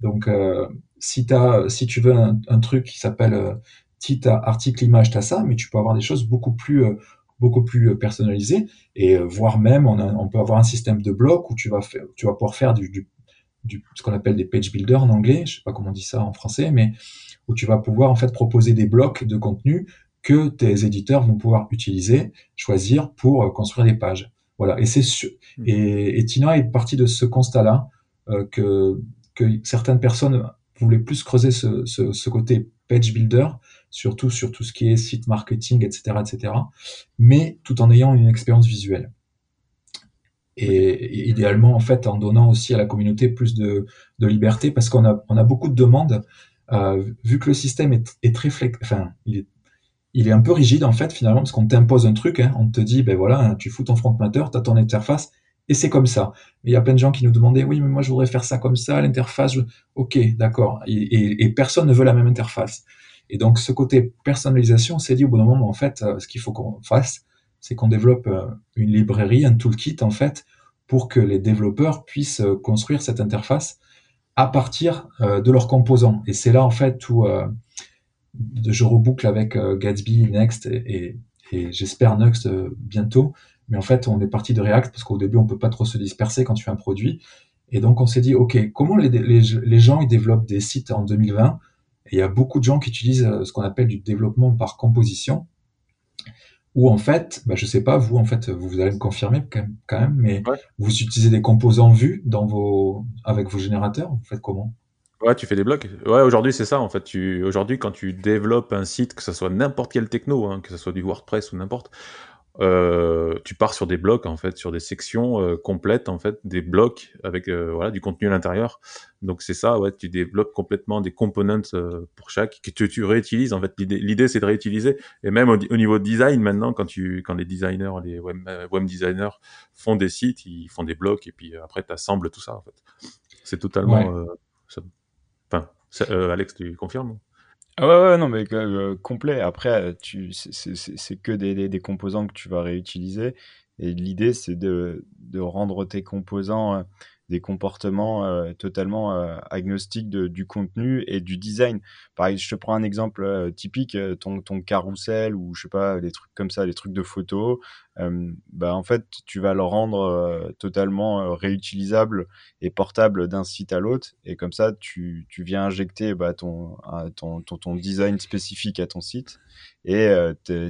Donc, euh, si, t'as, si tu veux un, truc qui s'appelle euh, petit article image, tu as ça, mais tu peux avoir des choses beaucoup plus beaucoup plus personnalisées et voire même on, on, peut avoir un système de blocs où tu vas faire, tu vas pouvoir faire du, du, du ce qu'on appelle des page builders en anglais, je sais pas comment on dit ça en français, mais où tu vas pouvoir en fait proposer des blocs de contenu que tes éditeurs vont pouvoir utiliser, choisir pour construire des pages. Voilà. Et c'est mmh. et, et, Tina est partie de ce constat-là euh, que que certaines personnes voulaient plus creuser ce, ce, ce, côté page builder, surtout sur tout ce qui est site marketing, etc., etc., mais tout en ayant une expérience visuelle. Et, idéalement, en fait, en donnant aussi à la communauté plus de, de liberté, parce qu'on a, on a beaucoup de demandes, euh, vu que le système est, est très flex, enfin, il est il est un peu rigide en fait finalement parce qu'on t'impose un truc, hein, on te dit ben voilà, hein, tu fous ton front matter, tu as ton interface et c'est comme ça. Mais il y a plein de gens qui nous demandaient oui mais moi je voudrais faire ça comme ça, l'interface, ok d'accord, et, et, personne ne veut la même interface. Et donc ce côté personnalisation, on s'est dit au bout d'un moment en fait euh, ce qu'il faut qu'on fasse, c'est qu'on développe euh, une librairie, un toolkit en fait pour que les développeurs puissent euh, construire cette interface à partir de leurs composants. Et c'est là en fait où je reboucle avec euh, Gatsby, Next et, j'espère Next euh, bientôt. Mais en fait, on est parti de React parce qu'au début, on peut pas trop se disperser quand tu fais un produit. Et donc, on s'est dit, OK, comment les, les, gens ils développent des sites en 2020 Et il y a beaucoup de gens qui utilisent euh, ce qu'on appelle du développement par composition. Ou en fait, bah, je sais pas, vous, en fait, vous, allez me confirmer quand même, mais vous utilisez des composants vus dans vos, avec vos générateurs Vous faites comment? Ouais, tu fais des blocs. Ouais, aujourd'hui, c'est ça, en fait. Tu... Aujourd'hui, quand tu développes un site, que ce soit n'importe quel techno, hein, que ce soit du WordPress ou n'importe, euh, tu pars sur des blocs, en fait, sur des sections euh, complètes, en fait, des blocs avec euh, voilà, du contenu à l'intérieur. Donc, c'est ça, ouais, tu développes complètement des components pour chaque, que tu, tu réutilises. En fait, l'idée, c'est de réutiliser. Et même au, niveau design, maintenant, quand, tu, quand les designers, les web, web designers font des sites, ils font des blocs et puis après, tu assembles tout ça, en fait. C'est totalement... Enfin, euh, Alex, tu confirmes? Ah ouais, ouais, non, mais euh, complet. Après, tu, c'est que des, des, composants que tu vas réutiliser. Et l'idée, c'est de, de rendre tes composants euh, des comportements euh, totalement euh, agnostiques de, du contenu et du design. Par exemple, je te prends un exemple euh, typique, ton, ton carrousel ou je sais pas, des trucs comme ça, des trucs de photos. Bah en fait, tu vas le rendre totalement réutilisable et portable d'un site à l'autre. Et comme ça, tu, tu viens injecter bah, ton, ton, ton, ton design spécifique à ton site et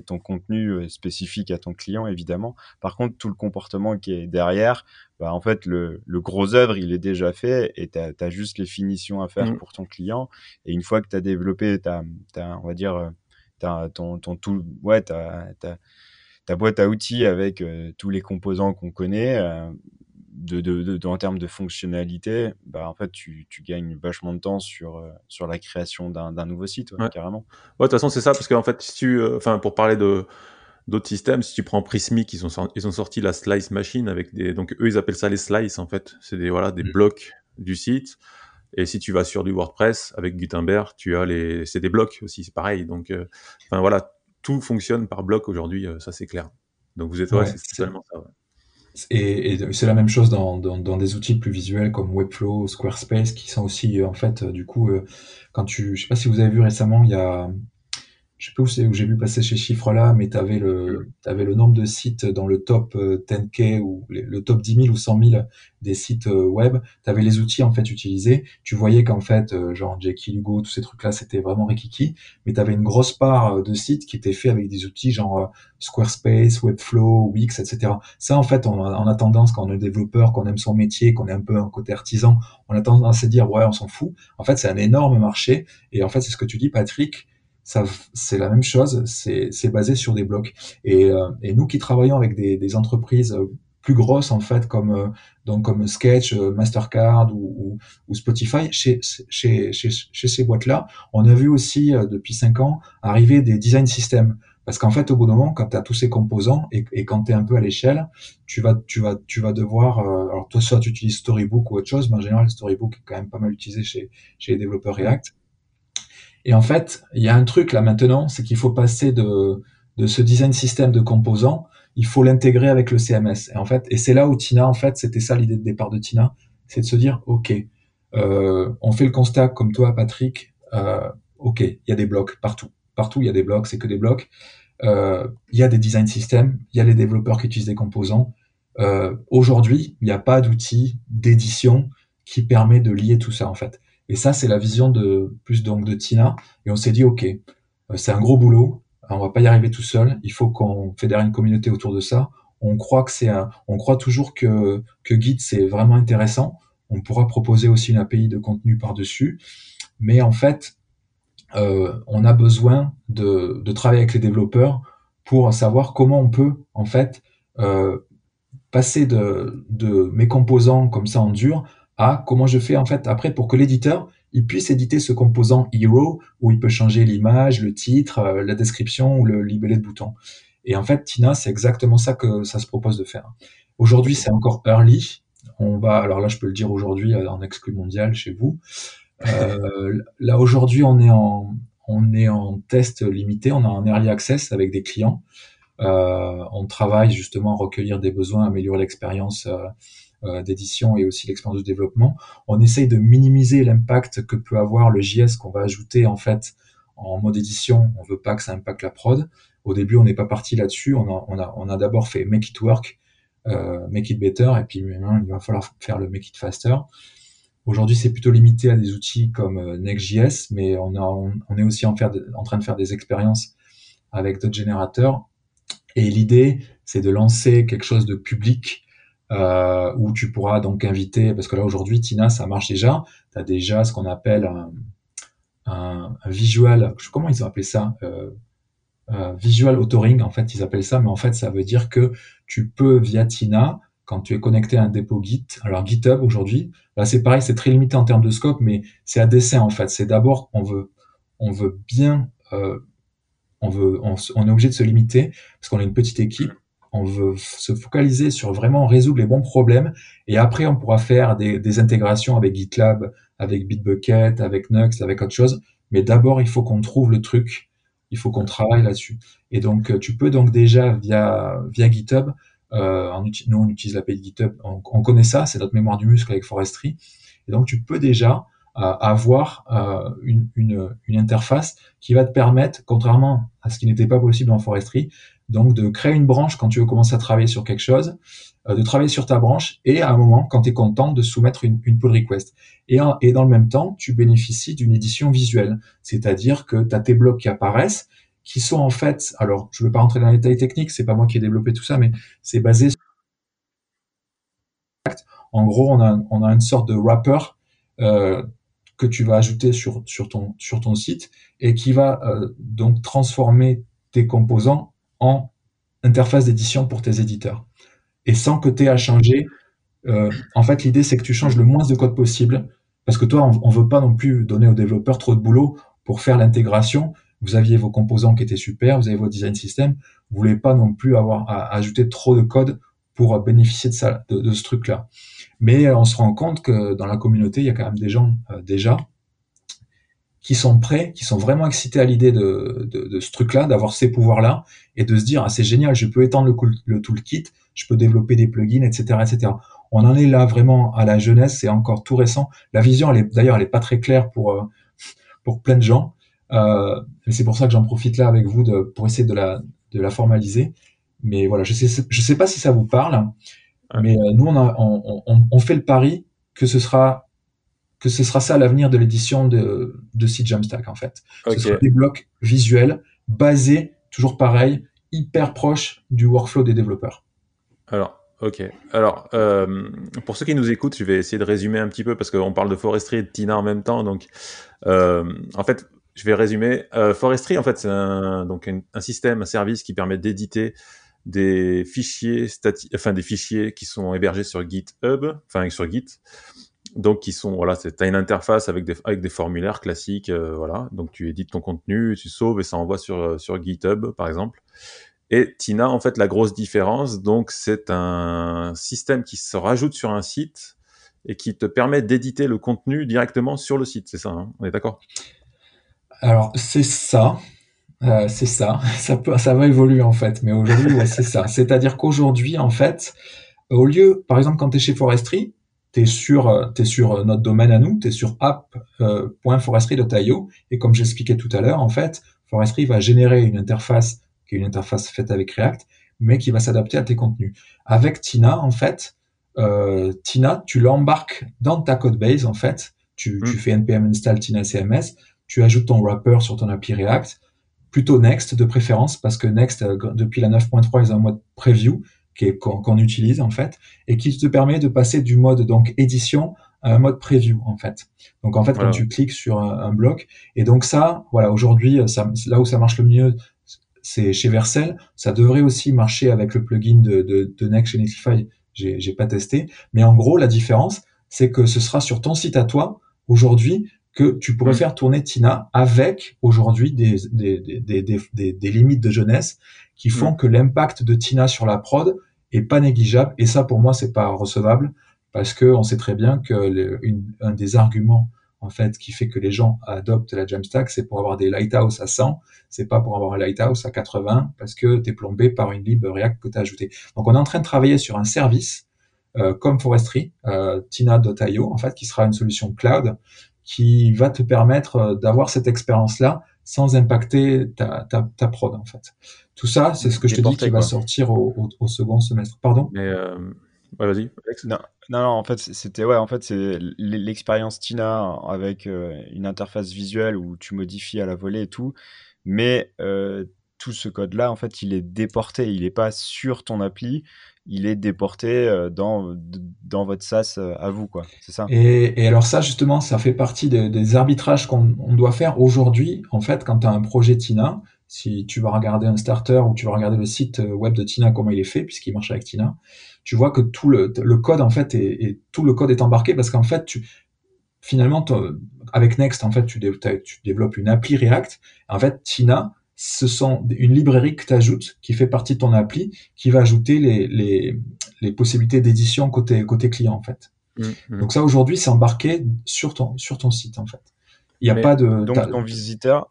ton contenu spécifique à ton client, évidemment. Par contre, tout le comportement qui est derrière, bah, en fait, le, le, gros œuvre, il est déjà fait et tu as, juste les finitions à faire mmh. pour ton client. Et une fois que tu as développé ta, ta, on va dire, ta, ton, ton tout, ouais, ta, ta, ta boîte à outils avec euh, tous les composants qu'on connaît, euh, de, de, de, en termes de fonctionnalité, bah, en fait, tu, tu gagnes vachement de temps sur, euh, sur la création d'un nouveau site, carrément. Ouais, de toute façon, c'est ça, parce qu'en fait, si tu, enfin, pour parler de d'autres systèmes. Si tu prends Prismic, ils ont, ils ont sorti la slice machine avec des, donc eux ils appellent ça les slices en fait. C'est des voilà des mm. blocs du site. Et si tu vas sur du WordPress avec Gutenberg, tu as les, c'est des blocs aussi, c'est pareil. Donc, euh, enfin voilà, tout fonctionne par bloc aujourd'hui, euh, ça c'est clair. Donc vous êtes ouais, c'est seulement ça. Et, et c'est la même chose dans, dans, dans, des outils plus visuels comme Webflow, Squarespace, qui sont aussi en fait du coup, euh, quand tu, je sais pas si vous avez vu récemment, il y a je sais pas où où j'ai vu passer ces chiffres-là, mais tu avais le, avais le nombre de sites dans le top 10K euh, ou le top 10 000 ou 100 000 des sites euh, web. Tu avais les outils en fait utilisés. Tu voyais qu'en fait, euh, genre Jackie Hugo, tous ces trucs-là, c'était vraiment rikiki. Mais tu avais une grosse part de sites qui étaient faits avec des outils genre Squarespace, Webflow, Wix, etc. Ça, en fait, on a, on a tendance quand on est développeur, qu'on aime son métier, qu'on est un peu un côté artisan, on a tendance à se dire ouais, on s'en fout. En fait, c'est un énorme marché. Et en fait, c'est ce que tu dis, Patrick c'est la même chose, c'est basé sur des blocs. Et, euh, et, nous qui travaillons avec des, des, entreprises euh, plus grosses en fait, comme euh, donc comme Sketch, Mastercard ou, ou, Spotify, chez, chez, chez, chez ces boîtes-là, on a vu aussi depuis cinq ans arriver des design systems. Parce qu'en fait, au bout d'un moment, quand tu as tous ces composants et, et quand tu es un peu à l'échelle, tu vas, tu vas, tu vas devoir. alors toi, soit tu utilises Storybook ou autre chose, mais en général, Storybook est quand même pas mal utilisé chez, chez les développeurs React. Et en fait, il y a un truc là maintenant, c'est qu'il faut passer de, de ce design système de composants, il faut l'intégrer avec le CMS. Et en fait, et c'est là où Tina, en fait, c'était ça l'idée de départ de Tina, c'est de se dire, ok, euh, on fait le constat comme toi, Patrick, euh, ok, il y a des blocs partout partout il y a des blocs, c'est que des blocs. Euh, il y a des design systems, il y a les développeurs qui utilisent des composants. Euh, Aujourd'hui, il n'y a pas d'outil d'édition qui permet de lier tout ça en fait. Et ça, c'est la vision de plus donc de Tina. Et on s'est dit, ok, euh, c'est un gros boulot, on va pas y arriver tout seul. Il faut qu'on fédère une communauté autour de ça. On croit que c'est, on croit toujours que que Git c'est vraiment intéressant. On pourra proposer aussi une API de contenu par dessus, mais en fait, euh, on a besoin de, de, travailler avec les développeurs pour savoir comment on peut en fait euh, passer de, de mes composants comme ça en dur à comment je fais en fait après pour que l'éditeur il puisse éditer ce composant hero où il peut changer l'image, le titre, euh, la description ou le libellé de bouton. Et en fait, Tina, c'est exactement ça que ça se propose de faire. Aujourd'hui, c'est encore early. On va, alors là, je peux le dire aujourd'hui euh, en exclu mondial chez vous. Euh, là, aujourd'hui, on est en, on est en test limité, on est en early access avec des clients. Euh, on travaille justement à recueillir des besoins, améliorer l'expérience euh, d'édition et aussi l'expérience de développement. On essaye de minimiser l'impact que peut avoir le JS qu'on va ajouter en fait en mode édition. On veut pas que ça impacte la prod. Au début, on n'est pas parti là-dessus. On a, d'abord fait make it work, euh, make it better, et puis maintenant il va falloir faire le make it faster. Aujourd'hui, c'est plutôt limité à des outils comme euh, Next.js, mais on, est aussi en, en train de faire des expériences avec d'autres générateurs. Et l'idée, c'est de lancer quelque chose de public euh, où tu pourras donc inviter, parce que là aujourd'hui, Tina, ça marche déjà. Tu as déjà ce qu'on appelle un, un, un, visual, comment ils ont appelé ça euh, euh, Visual authoring, en fait, ils appellent ça, mais en fait, ça veut dire que tu peux, via Tina, quand tu es connecté à un dépôt Git, alors GitHub aujourd'hui, là c'est pareil, c'est très limité en termes de scope, mais c'est à dessein en fait. C'est d'abord, on veut, on veut bien, euh, on veut, on, on, est obligé de se limiter parce qu'on est une petite équipe on veut se focaliser sur vraiment résoudre les bons problèmes et après on pourra faire des, intégrations avec GitLab, avec Bitbucket, avec Nux, avec autre chose. Mais d'abord, il faut qu'on trouve le truc, il faut qu'on travaille là-dessus. Et donc, euh, tu peux donc déjà via via GitHub, euh, nous on utilise l'API GitHub, on, on connaît ça, c'est notre mémoire du muscle avec Forestry. Et donc, tu peux déjà euh, avoir une, une, une interface qui va te permettre, contrairement à ce qui n'était pas possible en Forestry, donc de créer une branche quand tu veux commencer à travailler sur quelque chose, euh, de travailler sur ta branche et à un moment, quand tu es content, de soumettre une, une pull request. Et, dans le même temps, tu bénéficies d'une édition visuelle, c'est-à-dire que tu as tes blocs qui apparaissent, qui sont en fait, alors je ne vais pas rentrer dans les détails techniques, c'est pas moi qui ai développé tout ça, mais c'est basé sur... En gros, on a, on une sorte de wrapper euh, que tu vas ajouter sur, sur, ton, sur ton site et qui va euh, donc transformer tes composants en interface d'édition pour tes éditeurs. Et sans que tu aies à changer, euh, en fait, l'idée, c'est que tu changes le moins de code possible, parce que toi, on, ne veut pas non plus donner aux développeurs trop de boulot pour faire l'intégration. Vous aviez vos composants qui étaient super, vous avez vos design systems, vous voulez pas non plus avoir à ajouter trop de code pour bénéficier de ça, de, ce truc-là. Mais euh, on se rend compte que dans la communauté, il y a quand même des gens euh, déjà qui sont prêts, qui sont vraiment excités à l'idée de, de, de, ce truc-là, d'avoir ces pouvoirs-là, et de se dire ah c'est génial, je peux étendre le, le, toolkit, je peux développer des plugins, etc., etc. On en est là vraiment à la jeunesse, c'est encore tout récent. La vision, elle est d'ailleurs, elle est pas très claire pour euh, pour plein de gens. Euh, c'est pour ça que j'en profite là avec vous de, pour essayer de la de la formaliser. Mais voilà, je sais je sais pas si ça vous parle, mais euh, nous on, a, on, on, on fait le pari que ce sera que ce sera ça l'avenir de l'édition de, de C Jamstack en fait. Ce sera des blocs visuels basés, toujours pareil, hyper proches du workflow des développeurs. Alors, ok. Alors, euh, pour ceux qui nous écoutent, je vais essayer de résumer un petit peu parce qu'on parle de Forestry et de Tina en même temps. Donc, euh, en fait, je vais résumer. Euh, Forestry, en fait, c'est un, donc un, un, système, un service qui permet d'éditer des fichiers statiques, enfin des fichiers qui sont hébergés sur GitHub, enfin sur Git donc qui sont voilà, c'est as une interface avec des avec des formulaires classiques, euh, voilà. Donc tu édites ton contenu, tu sauves et ça envoie sur euh, sur GitHub par exemple. Et Tina, en fait, la grosse différence, donc c'est un système qui se rajoute sur un site et qui te permet d'éditer le contenu directement sur le site. C'est ça, hein? On est d'accord? Alors c'est ça. Euh, c'est ça, (laughs) ça, peut, ça va évoluer en fait, mais aujourd'hui, c'est ça. C'est-à-dire qu'aujourd'hui, en fait, au lieu, par exemple, quand tu es chez Forestry, tu es sur, euh, es sur notre domaine à nous, tu es sur app.forestry.io, et comme j'expliquais tout à l'heure, en fait, Forestry va générer une interface qui est une interface faite avec React, mais qui va s'adapter à tes contenus. Avec Tina, en fait, euh, Tina, tu l'embarques dans ta code base, en fait. Tu, tu hmm. fais npm install Tina CMS, tu ajoutes ton wrapper sur ton API React, plutôt Next de préférence, parce que Next, euh, depuis la 9.3, ils ont un mode preview qu'on utilise, en fait, et qui te permet de passer du mode donc édition à un mode preview, en fait. Donc, en fait, quand tu cliques sur un, bloc, et donc ça, voilà, aujourd'hui, là où ça marche le mieux, c'est chez Vercel. Ça devrait aussi marcher avec le plugin de, de, de Next chez Netlify. J'ai, j'ai pas testé. Mais en gros, la différence, c'est que ce sera sur ton site à toi, aujourd'hui, que tu pourrais faire tourner Tina avec, aujourd'hui, des, des, des, des, des, limites de jeunesse qui font que l'impact de Tina sur la prod est pas négligeable. Et ça, pour moi, c'est pas recevable parce que on sait très bien que un des arguments en fait, qui fait que les gens adoptent la Jamstack, c'est pour avoir des lighthouse à 100, c'est pas pour avoir un lighthouse à 80 parce que tu es plombé par une lib React que tu as ajouté. Donc on est en train de travailler sur un service euh, comme Forestry, euh, Tina.io, en fait, qui sera une solution cloud qui va te permettre euh, d'avoir cette expérience-là sans impacter ta, ta, ta, prod, en fait. Tout ça, c'est ce que je te dis qui va sortir au, au, au, second semestre. Pardon? Mais euh, Ouais, vas-y. Non, non, en fait, c'était ouais, en fait, c'est l'expérience Tina avec euh, une interface visuelle où tu modifies à la volée et tout, mais euh, tout ce code-là, en fait, il est déporté, il n'est pas sur ton appli, il est déporté dans, dans votre SaaS à vous, quoi. C'est ça? Et, et, alors ça, justement, ça fait partie des arbitrages qu'on doit faire aujourd'hui. En fait, quand tu as un projet Tina, si tu vas regarder un starter ou tu vas regarder le site web de Tina, comment il est fait, puisqu'il marche avec Tina, tu vois que tout le, le code en fait est, tout le code est embarqué parce qu'en fait tu finalement avec Next en fait tu, tu, développes une appli React. En fait Tina ce sont une librairie que tu ajoutes qui fait partie de ton appli qui va ajouter les, les, les possibilités d'édition côté côté client en fait. Mmh, mmh. donc ça aujourd'hui c'est embarqué sur ton sur ton site en fait. Il n'y a pas de donc ton visiteur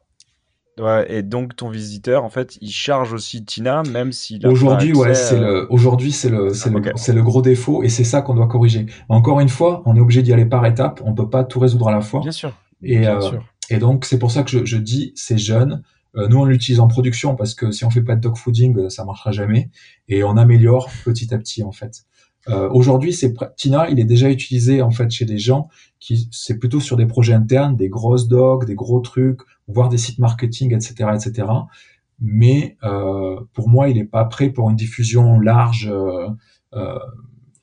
Ouais, et donc ton visiteur, en fait, il charge aussi Tina, même s'il aujourd'hui, ouais, c'est le, aujourd'hui, c'est le, c'est le, c'est le gros défaut, et c'est ça qu'on doit corriger. Encore une fois, on est obligé d'y aller par étapes. On peut pas tout résoudre à la fois. Bien sûr. Et, Bien euh, sûr. et donc c'est pour ça que je, je dis, c'est jeune. Euh, nous, on l'utilise en production parce que si on fait pas de dogfooding, euh, ça marchera jamais. Et on améliore petit à petit, en fait. Euh, Aujourd'hui, c'est Tina, il est déjà utilisé en fait chez des gens qui c'est plutôt sur des projets internes, des grosses docs, des gros trucs, voire des sites marketing, etc., etc. Mais euh, pour moi, il n'est pas prêt pour une diffusion large euh, euh,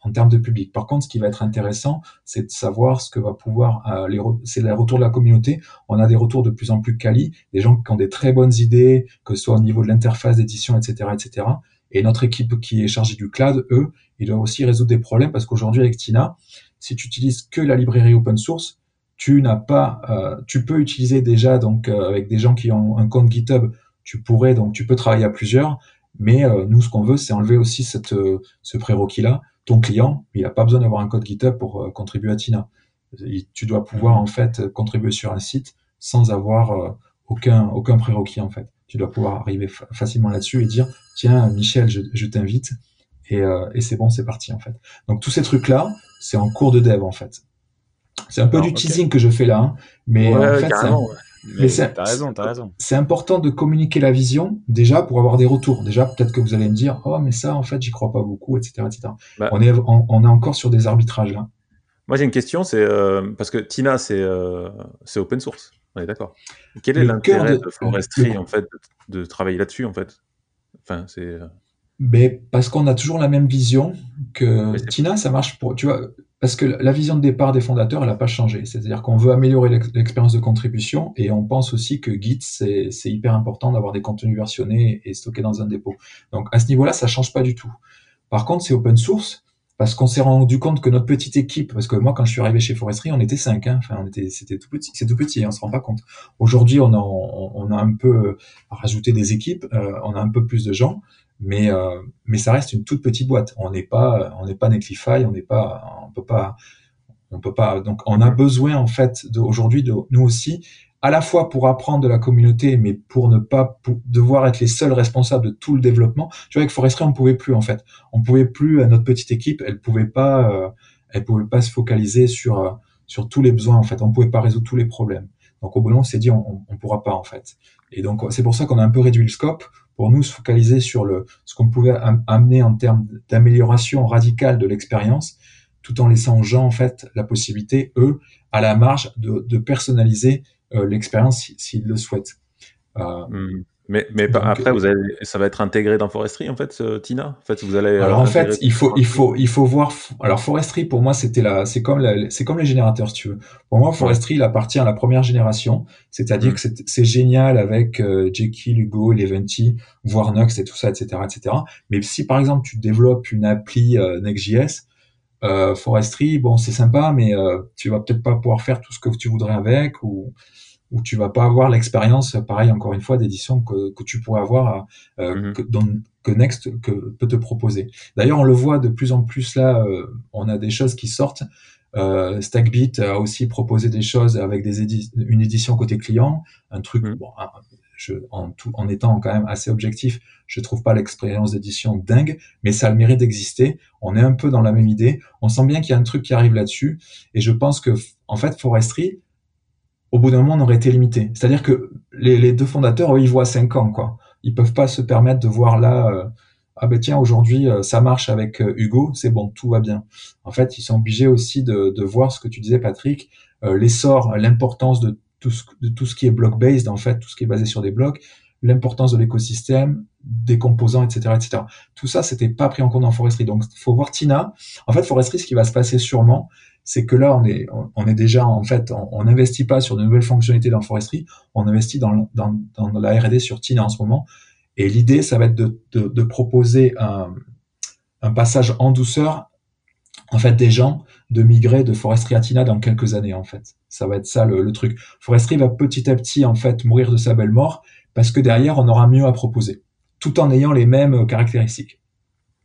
en termes de public. Par contre, ce qui va être intéressant, c'est de savoir ce que va pouvoir les c'est les retours de la communauté. On a des retours de plus en plus quali, des gens qui ont des très bonnes idées, que ce soit au niveau de l'interface d'édition, etc., etc. Et notre équipe qui est chargée du cloud, eux, ils doivent aussi résoudre des problèmes parce qu'aujourd'hui avec Tina, si tu utilises que la librairie open source, tu n'as pas, euh, tu peux utiliser déjà donc euh, avec des gens qui ont un compte GitHub, tu pourrais donc tu peux travailler à plusieurs, mais euh, nous ce qu'on veut c'est enlever aussi cette ce prérequis là. Ton client, il n'a pas besoin d'avoir un code GitHub pour contribuer à Tina. tu dois pouvoir en fait contribuer sur un site sans avoir aucun aucun prérequis en fait. Tu dois pouvoir arriver facilement là-dessus et dire tiens Michel, je, je t'invite et, et c'est bon, c'est parti en fait. Donc tous ces trucs là, c'est en cours de dev en fait. C'est un peu du teasing que je fais là, hein. mais en fait, c'est raison, raison. C'est important de communiquer la vision déjà pour avoir des retours. Déjà, peut-être que vous allez me dire, oh mais ça, en fait, j'y crois pas beaucoup, etc., etc. Bah. on est, on, est encore sur des arbitrages là. Moi, j'ai une question, c'est euh, parce que Tina, c'est euh, c'est open source. On est d'accord. Quel est l'intérêt de, Forestry en fait de, travailler là-dessus en fait? Enfin, c'est. Euh, mais parce qu'on a toujours la même vision que Tina, ça marche pour, tu vois, parce que la vision de départ des fondateurs, elle n'a pas changé. C'est-à-dire qu'on veut améliorer l'expérience de contribution et on pense aussi que Git, c'est hyper important d'avoir des contenus versionnés et stockés dans un dépôt. Donc à ce niveau-là, ça change pas du tout. Par contre, c'est open source parce qu'on s'est rendu compte que notre petite équipe, parce que moi quand je suis arrivé chez Forestry, on était cinq, hein, enfin on était, c'était tout petit, c'est tout petit, hein, on se rend pas compte. Aujourd'hui, on a, a un peu rajouté des équipes, euh, on a un peu plus de gens, mais euh, mais ça reste une toute petite boîte. On n'est pas on n'est pas Netlify, on n'est pas on peut pas on peut pas donc on a besoin en fait aujourd'hui de nous aussi à la fois pour apprendre de la communauté, mais pour ne pas devoir être les seuls responsables de tout le développement. Tu vois, avec Forestry, on pouvait plus en fait. On pouvait plus. Euh, notre petite équipe, elle pouvait pas, euh, elle pouvait pas se focaliser sur euh, sur tous les besoins en fait. On pouvait pas résoudre tous les problèmes. Donc au bout on s'est dit on, on, pourra pas en fait. et donc c'est pour ça qu'on a un peu réduit le scope pour nous se focaliser sur le ce qu'on pouvait amener en termes d'amélioration radicale de l'expérience, tout en laissant aux gens en fait la possibilité eux à la marge de, personnaliser euh, l'expérience s'ils le souhaitent. Euh, hmm. Mais, mais après, vous allez, ça va être intégré dans Forestry, en fait, Tina? En fait, vous allez. Alors en fait, il faut, il faut, il faut voir. Alors Forestry, pour moi, c'était la, c'est comme la, c'est comme les générateurs, si tu veux. Pour moi, Forestry, il appartient à la première génération, c'est-à-dire mm. que c'est génial avec euh, Jekyll, Hugo, Eleventy, Voirnox et tout ça, etc., etc. Mais si par exemple tu développes une appli euh, Next.js, euh, Forestry, bon, c'est sympa, mais euh, tu vas peut-être pas pouvoir faire tout ce que tu voudrais avec ou où tu vas pas avoir l'expérience, pareil encore une fois, d'édition que, que tu pourrais avoir euh, mhm. que, que Next que, peut te proposer. D'ailleurs, on le voit de plus en plus là, euh, on a des choses qui sortent. Euh, Stackbit a aussi proposé des choses avec des une édition côté client, un truc. Mhm. Bon, je, en, tout, en étant quand même assez objectif, je trouve pas l'expérience d'édition dingue, mais ça a le mérite d'exister. On est un peu dans la même idée. On sent bien qu'il y a un truc qui arrive là-dessus, et je pense que en fait, Forestry, au bout d'un moment, on aurait été limité. C'est-à-dire que les, deux fondateurs, eux, ils voient cinq ans, quoi. Ils peuvent pas se permettre de voir là, euh, ah ben tiens, aujourd'hui, euh, ça marche avec euh, Hugo, c'est bon, tout va bien. En fait, ils sont obligés aussi de, voir ce que tu disais, Patrick, l'essor, l'importance de tout, ce, de tout ce qui est block-based, en fait, tout ce qui est basé sur des blocs, l'importance de l'écosystème, des composants, etc., etc. Tout ça, c'était pas pris en compte dans Forestry. Donc, faut voir Tina. En fait, Forestry, ce qui va se passer sûrement, c'est que là, on est, on est déjà, en fait, on n'investit pas sur de nouvelles fonctionnalités dans Forestry, on investit dans, la R&D sur Tina en ce moment. Et l'idée, ça va être de, de, proposer un, un, passage en douceur, en fait, des gens de migrer de Forestry à Tina dans quelques années, en fait. Ça va être ça le, le truc. Forestry va petit à petit, en fait, mourir de sa belle mort parce que derrière, on aura mieux à proposer, tout en ayant les mêmes caractéristiques.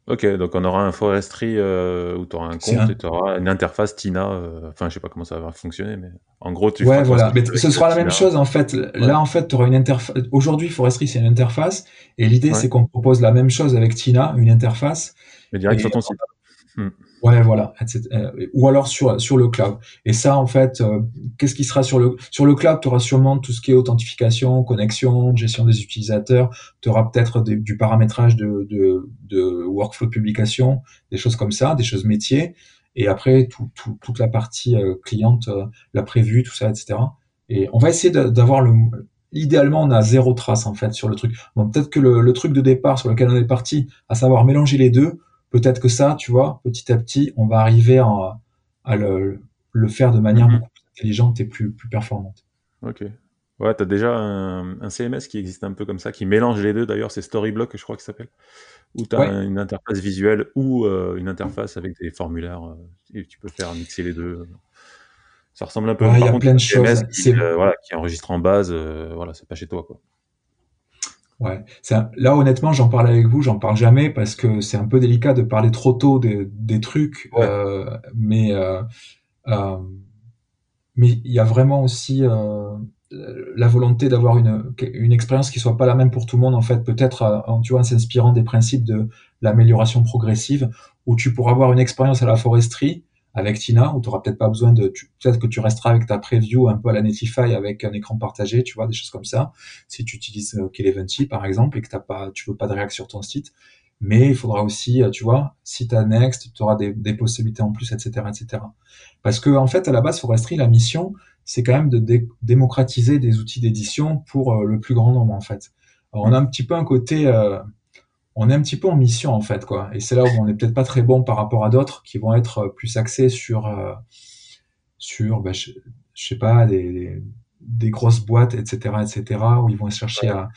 Ok, donc on aura un forestry euh, où tu auras un compte et tu auras une interface Tina. Euh, enfin, je sais pas comment ça va fonctionner, mais en gros, tu Ouais, voilà. Mais ce sera la même chose en fait. Là, en fait, tu auras une interface. Aujourd'hui, forestry, c'est une interface. Et l'idée, c'est qu'on propose la même chose avec Tina, une interface. Mais direct sur ton site. Ouais, voilà, euh, Ou alors sur sur le cloud. Et ça, en fait, euh, qu'est-ce qui sera sur le sur le cloud? Tu auras sûrement tout ce qui est authentification, connexion, gestion des utilisateurs. Tu auras peut-être du paramétrage de, de, de workflow publication, des choses comme ça, des choses métiers. Et après, tout, tout, toute la partie euh, cliente, la prévue, tout ça, etc. Et on va essayer d'avoir le idéalement, on a zéro trace en fait sur le truc. Bon, peut-être que le, le truc de départ sur lequel on est parti, à savoir mélanger les deux, peut-être que ça, tu vois, petit à petit, on va arriver à, à le, le, faire de manière mhm. beaucoup plus intelligente et plus, plus performante. Ok. Ouais, tu as déjà un, un, CMS qui existe un peu comme ça, qui mélange les deux d'ailleurs, c'est Storyblock, je crois que ça s'appelle, où tu as une interface visuelle ou euh, une interface avec des formulaires, euh, et tu peux faire mixer les deux. Ça ressemble un peu à il y a plein de choses. Qui, euh, voilà, qui enregistre en base, voilà, c'est pas chez toi. Quoi. Ouais, là honnêtement, j'en parle avec vous, j'en parle jamais parce que c'est un peu délicat de parler trop tôt des, des trucs, euh, mais euh, euh, mais il y a vraiment aussi euh, la volonté d'avoir une, une expérience qui soit pas la même pour tout le monde en fait, peut-être en tu vois en s'inspirant des principes de l'amélioration progressive où tu pourras avoir une expérience à la foresterie avec Tina, où tu n'auras peut-être pas besoin de, peut-être que tu resteras avec ta preview un peu à la Netlify avec un écran partagé, tu vois, des choses comme ça. Si tu utilises euh, par exemple, et que t'as pas, tu veux pas de réaction sur ton site. Mais il faudra aussi, euh, tu vois, si tu Next, tu auras des, des, possibilités en plus, etc., etc. Parce que, en fait, à la base, Forestry, la mission, c'est quand même de démocratiser des outils d'édition pour euh, le plus grand nombre, en fait. Alors, on a un petit peu un côté, euh, on est un petit peu en mission en fait quoi. Et c'est là où on n'est peut-être pas très bon par rapport à d'autres qui vont être euh, plus axés sur euh, sur bah, je, sais pas des, des, grosses boîtes etc etc où ils vont chercher à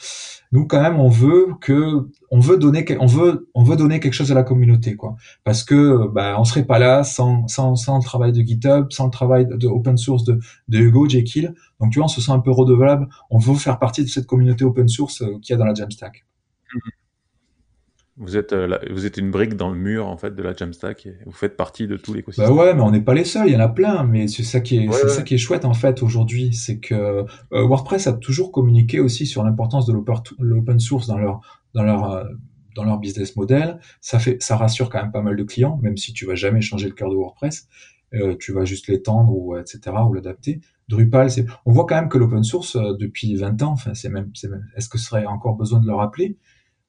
nous quand même on veut que on veut donner on veut on veut donner quelque chose à la communauté quoi. Parce que bah on serait pas là sans sans sans le travail de GitHub sans le travail de open source de de Hugo Jekyll. Donc tu vois on se sent un peu redevable. On veut faire partie de cette communauté open source euh, qu'il y a dans la Jamstack. Mm-hmm. Vous êtes, euh, vous êtes une brique dans le mur en fait de la Jamstack et vous faites partie de tous l'écosystème. Bah ouais, mais on n'est pas les seuls, il y en a plein. Mais c'est ça qui est, c'est ça qui est chouette en fait aujourd'hui, c'est que euh, WordPress a toujours communiqué aussi sur l'importance de l'open source dans leur dans leur euh, dans leur business model. Ça fait, ça rassure quand même pas mal de clients, même si tu vas jamais changer le cœur de WordPress. euh, tu vas juste l'étendre ou etc. ou l'adapter. Drupal, c'est, on voit quand même que l'open source euh, depuis 20 ans, enfin c'est même, c'est même, est-ce que ce serait encore besoin de le rappeler?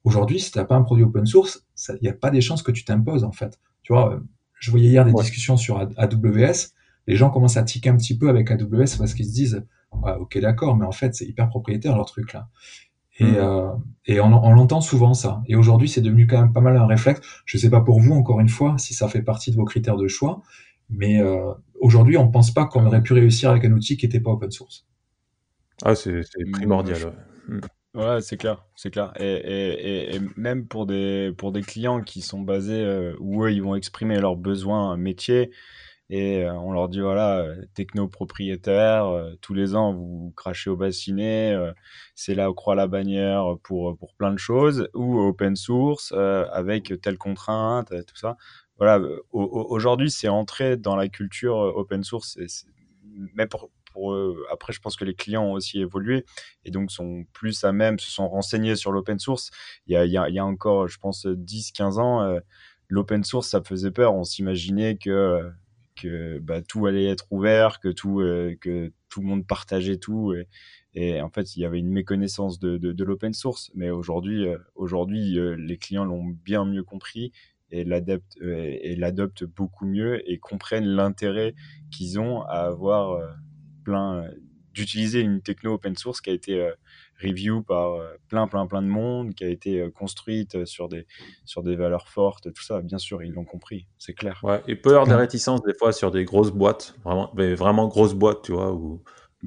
Aujourd'hui, si t'as pas un produit open source, il n'y a pas des chances que tu t'imposes en fait. Tu vois, je voyais hier des discussions sur AWS, les gens commencent à tiquer un petit peu avec AWS parce qu'ils se disent, ok d'accord, mais en fait c'est hyper propriétaire leur truc là. Et, mm. euh, et on, on l'entend souvent ça. Et aujourd'hui, c'est devenu quand même pas mal un réflexe. Je sais pas pour vous, encore une fois, si ça fait partie de vos critères de choix, mais euh, aujourd'hui, on pense pas qu'on aurait pu réussir avec un outil qui n'était pas open source. Ah, c'est primordial. Ouais. Ouais, c'est clair, c'est clair. Et, et, et, même pour des, pour des clients qui sont basés euh, où eux, ils vont exprimer leurs besoins métiers, et euh, on leur dit voilà, euh, techno propriétaire, euh, tous les ans vous crachez au bassinet, c'est là où croit la bannière pour, pour plein de choses, ou open source avec telle contrainte, tout ça. Voilà, aujourd'hui c'est entré dans la culture open source, et mais pour, après je pense que les clients ont aussi évolué et donc sont plus à même, se sont renseignés sur l'open source. Il y a, encore, je pense, 10-15 ans, l'open source ça faisait peur, on s'imaginait que bah, tout allait être ouvert, que tout, euh, que tout le monde partageait tout. Et, en fait, il y avait une méconnaissance de, l'open source. Mais aujourd'hui, euh, aujourd'hui euh, les clients l'ont bien mieux compris et l'adoptent beaucoup mieux et comprennent l'intérêt qu'ils ont à avoir plein d'utiliser une techno open source qui a été review par euh, plein, plein, plein de monde, qui a été euh, construite euh, sur des, sur des valeurs fortes, tout ça. Bien sûr, ils l'ont compris, c'est clair. Ouais, et peut y avoir des réticences des fois sur des grosses boîtes, vraiment, mais vraiment grosses boîtes, tu vois, où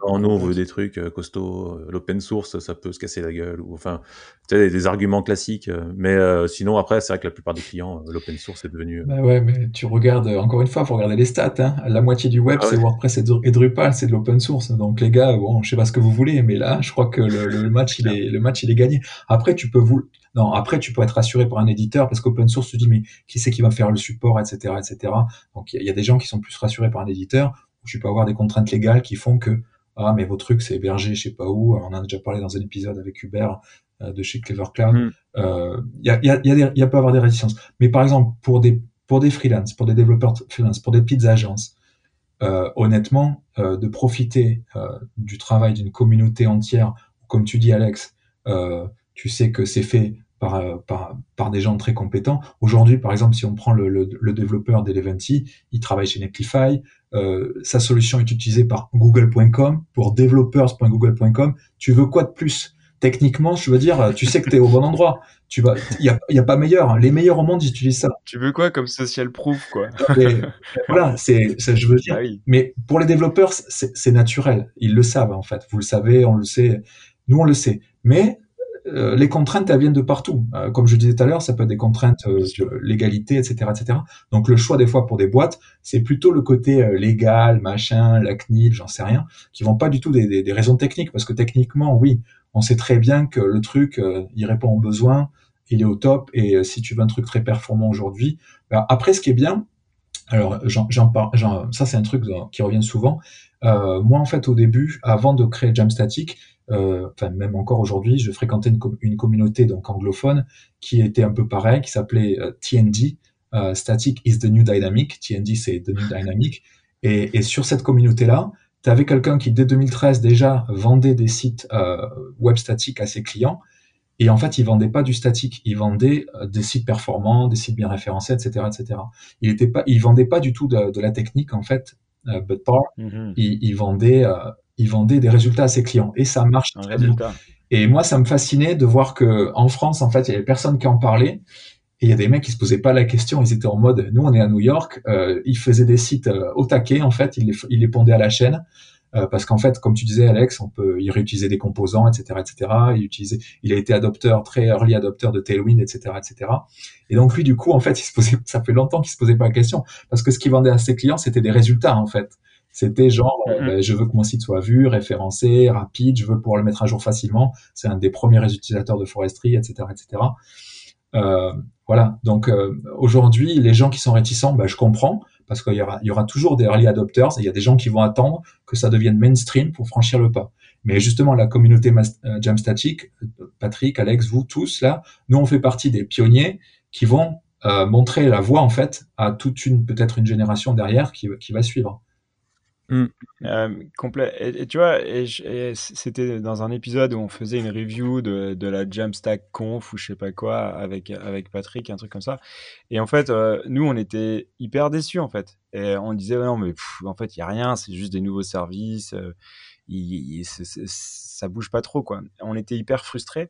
non, nous, on veut des trucs euh, costauds. Euh, l'open source, ça peut se casser la gueule. Ou, enfin, tu sais, des, arguments classiques. Euh, mais sinon, après, c'est vrai que la plupart des clients, l'open source est devenu. Bah ouais, mais tu regardes, encore une fois, faut regarder les stats. Hein. La moitié du web, ah c'est WordPress et Drupal, c'est de l'open source. Donc, les gars, bon, je sais pas ce que vous voulez, mais là, je crois que le, match, il est, le match, il est gagné. Après, tu peux vous, non, après, tu peux être rassuré par un éditeur parce qu'open source, tu dis, mais qui c'est qui va faire le support, etc., etc. Donc, il y, y, a des gens qui sont plus rassurés par un éditeur. Tu peux avoir des contraintes légales qui font que ah mais vos trucs c'est hébergé je sais pas où on en a déjà parlé dans un épisode avec Hubert euh, de chez Clever Cloud il mm. euh, y, a, y, a, y, a y a peut avoir des réticences mais par exemple pour des pour des freelance pour des développeurs freelance pour des petites agences euh, honnêtement euh, de profiter euh, du travail d'une communauté entière comme tu dis Alex tu sais que c'est fait par, par, par, des gens très compétents. Aujourd'hui, par exemple, si on prend le, le, le développeur d'Eleventy, il travaille chez Netlify, euh, sa solution est utilisée par google.com pour developers.google.com. Tu veux quoi de plus? Techniquement, je veux dire, tu sais que tu es au bon endroit. Tu vas, il y a, y a, pas meilleur. Les meilleurs au monde ils utilisent ça. Tu veux quoi comme social proof, quoi? Voilà, c'est, je veux dire. Ah Mais pour les développeurs, c'est naturel. Ils le savent en fait. Vous le savez, on le sait. Nous, on le sait. Mais euh, les contraintes, elles viennent de partout. Euh, comme je disais tout à l'heure, ça peut être des contraintes euh, légalité, etc., etc. Donc le choix des fois pour des boîtes, c'est plutôt le côté légal, machin, la CNIL, j'en sais rien, qui vont pas du tout des, raisons techniques, parce que techniquement, oui, on sait très bien que le truc, il répond aux besoins, il est au top, et si tu veux un truc très performant aujourd'hui, ben, après, ce qui est bien, alors j'en parle, ça c'est un truc qui revient souvent. moi, en fait, au début, avant de créer Jamstatic, euh, enfin même encore aujourd'hui, je fréquentais une, une, communauté donc anglophone qui était un peu pareil, qui s'appelait euh, TND, euh, Static is the New Dynamic. TND c'est the New Dynamic. Et, et sur cette communauté-là, tu avais quelqu'un qui dès 2013 déjà vendait des sites euh, web statiques à ses clients. Et en fait, il vendait pas du statique, il vendait euh, des sites performants, des sites bien référencés, etc., etc. Il était pas, il vendait pas du tout de, de la technique en fait, euh, but par. Mm-hmm. il, il, vendait il vendait des résultats à ses clients et ça marche très bien. Et moi, ça me fascinait de voir que en France, en fait, il y avait personne qui en parlait. Et il y a des mecs qui se posaient pas la question, ils étaient en mode, nous on est à New York, euh, ils faisaient des sites euh, au taquet en fait, ils les, ils les pondaient à la chaîne, euh, parce qu'en fait, comme tu disais Alex, on peut y réutiliser des composants, etc., etc. Il utilisait, il a été adopteur, très early adopteur de Tailwind, etc., etc. Et donc lui, du coup, en fait, il se posait, (laughs) ça fait longtemps qu'il se posait pas la question, parce que ce qu'il vendait à ses clients, c'était des résultats en fait. C'était genre, euh, ben, je veux que mon site soit vu, référencé, rapide, je veux pouvoir le mettre à jour facilement. C'est un des premiers utilisateurs de Forestry, etc., etc. Euh, voilà. Donc euh, aujourd'hui, les gens qui sont réticents, ben, je comprends parce qu'il y aura, il y aura toujours des early adopters. Et il y a des gens qui vont attendre que ça devienne mainstream pour franchir le pas. Mais justement, la communauté Jamstatic, Patrick, Alex, vous tous là, nous on fait partie des pionniers qui vont montrer la voie en fait à toute une peut-être une génération derrière qui, qui va suivre. Mmh. complet. Et, tu vois, c'était dans un épisode où on faisait une review de, de, la Jamstack Conf ou je sais pas quoi avec, avec Patrick, un truc comme ça. Et en fait, nous, on était hyper déçus en fait. Et on disait, non, mais en fait, il y a rien, c'est juste des nouveaux services. il, ça bouge pas trop, quoi. On était hyper frustrés.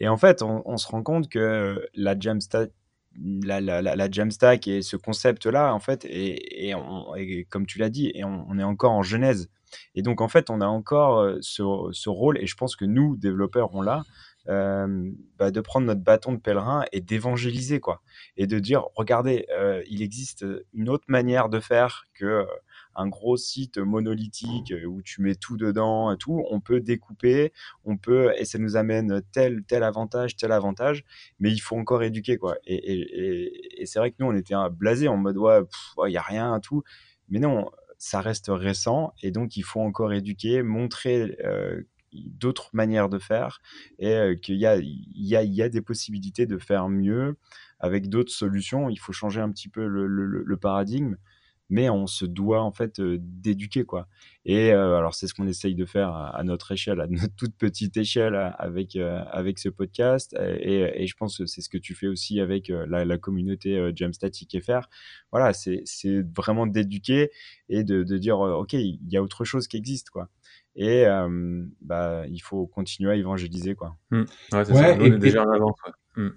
Et en fait, on, on se rend compte que la Jamstack, la, la, la, Jamstack et ce concept-là, en fait, et, et, comme tu l'as dit, et on, est encore en genèse. Et donc, en fait, on a encore euh, ce, ce rôle, et je pense que nous, développeurs, on l'a, euh, bah, de prendre notre bâton de pèlerin et d'évangéliser, quoi. Et de dire, regardez, euh, il existe une autre manière de faire que un gros site monolithique euh, où tu mets tout dedans tout, on peut découper, on peut, et ça nous amène tel, tel avantage, tel avantage, mais il faut encore éduquer, quoi. Et, c'est vrai que nous, on était blasés en mode, ouais, il n'y a rien, tout. Mais non, ça reste récent, et donc il faut encore éduquer, montrer euh, d'autres manières de faire, et euh, qu'il y a, y, a, y a des possibilités de faire mieux avec d'autres solutions. Il faut changer un petit peu le paradigme mais on se doit en fait d'éduquer quoi. Et alors c'est ce qu'on essaye de faire à, notre échelle, à notre (laughs) toute petite échelle avec avec ce podcast. Et, je pense que c'est ce que tu fais aussi avec la, communauté Jamstatic FR. Voilà, c'est vraiment d'éduquer et de, de, dire ok, il y a autre chose qui existe quoi. Et bah il faut continuer à évangéliser quoi. Mmh. Ouais, c'est ça. On déjà en avance. Mmh.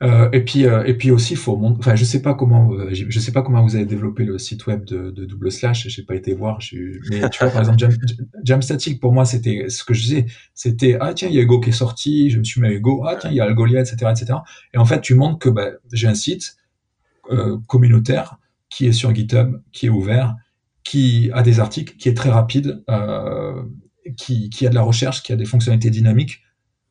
Euh, et puis euh, et puis aussi faut enfin je sais pas comment euh, je sais pas comment vous avez développé le site web de, de double slash j'ai pas été voir mais tu vois par exemple Jam, Jamstatic pour moi c'était ce que je disais c'était ah tiens il y a Go qui est sorti je me suis mis à Go ah tiens il y a Algolia etc etc et en fait tu montres que bah, j'ai un site euh, communautaire qui est sur GitHub qui est ouvert qui a des articles qui est très rapide euh, qui qui a de la recherche qui a des fonctionnalités dynamiques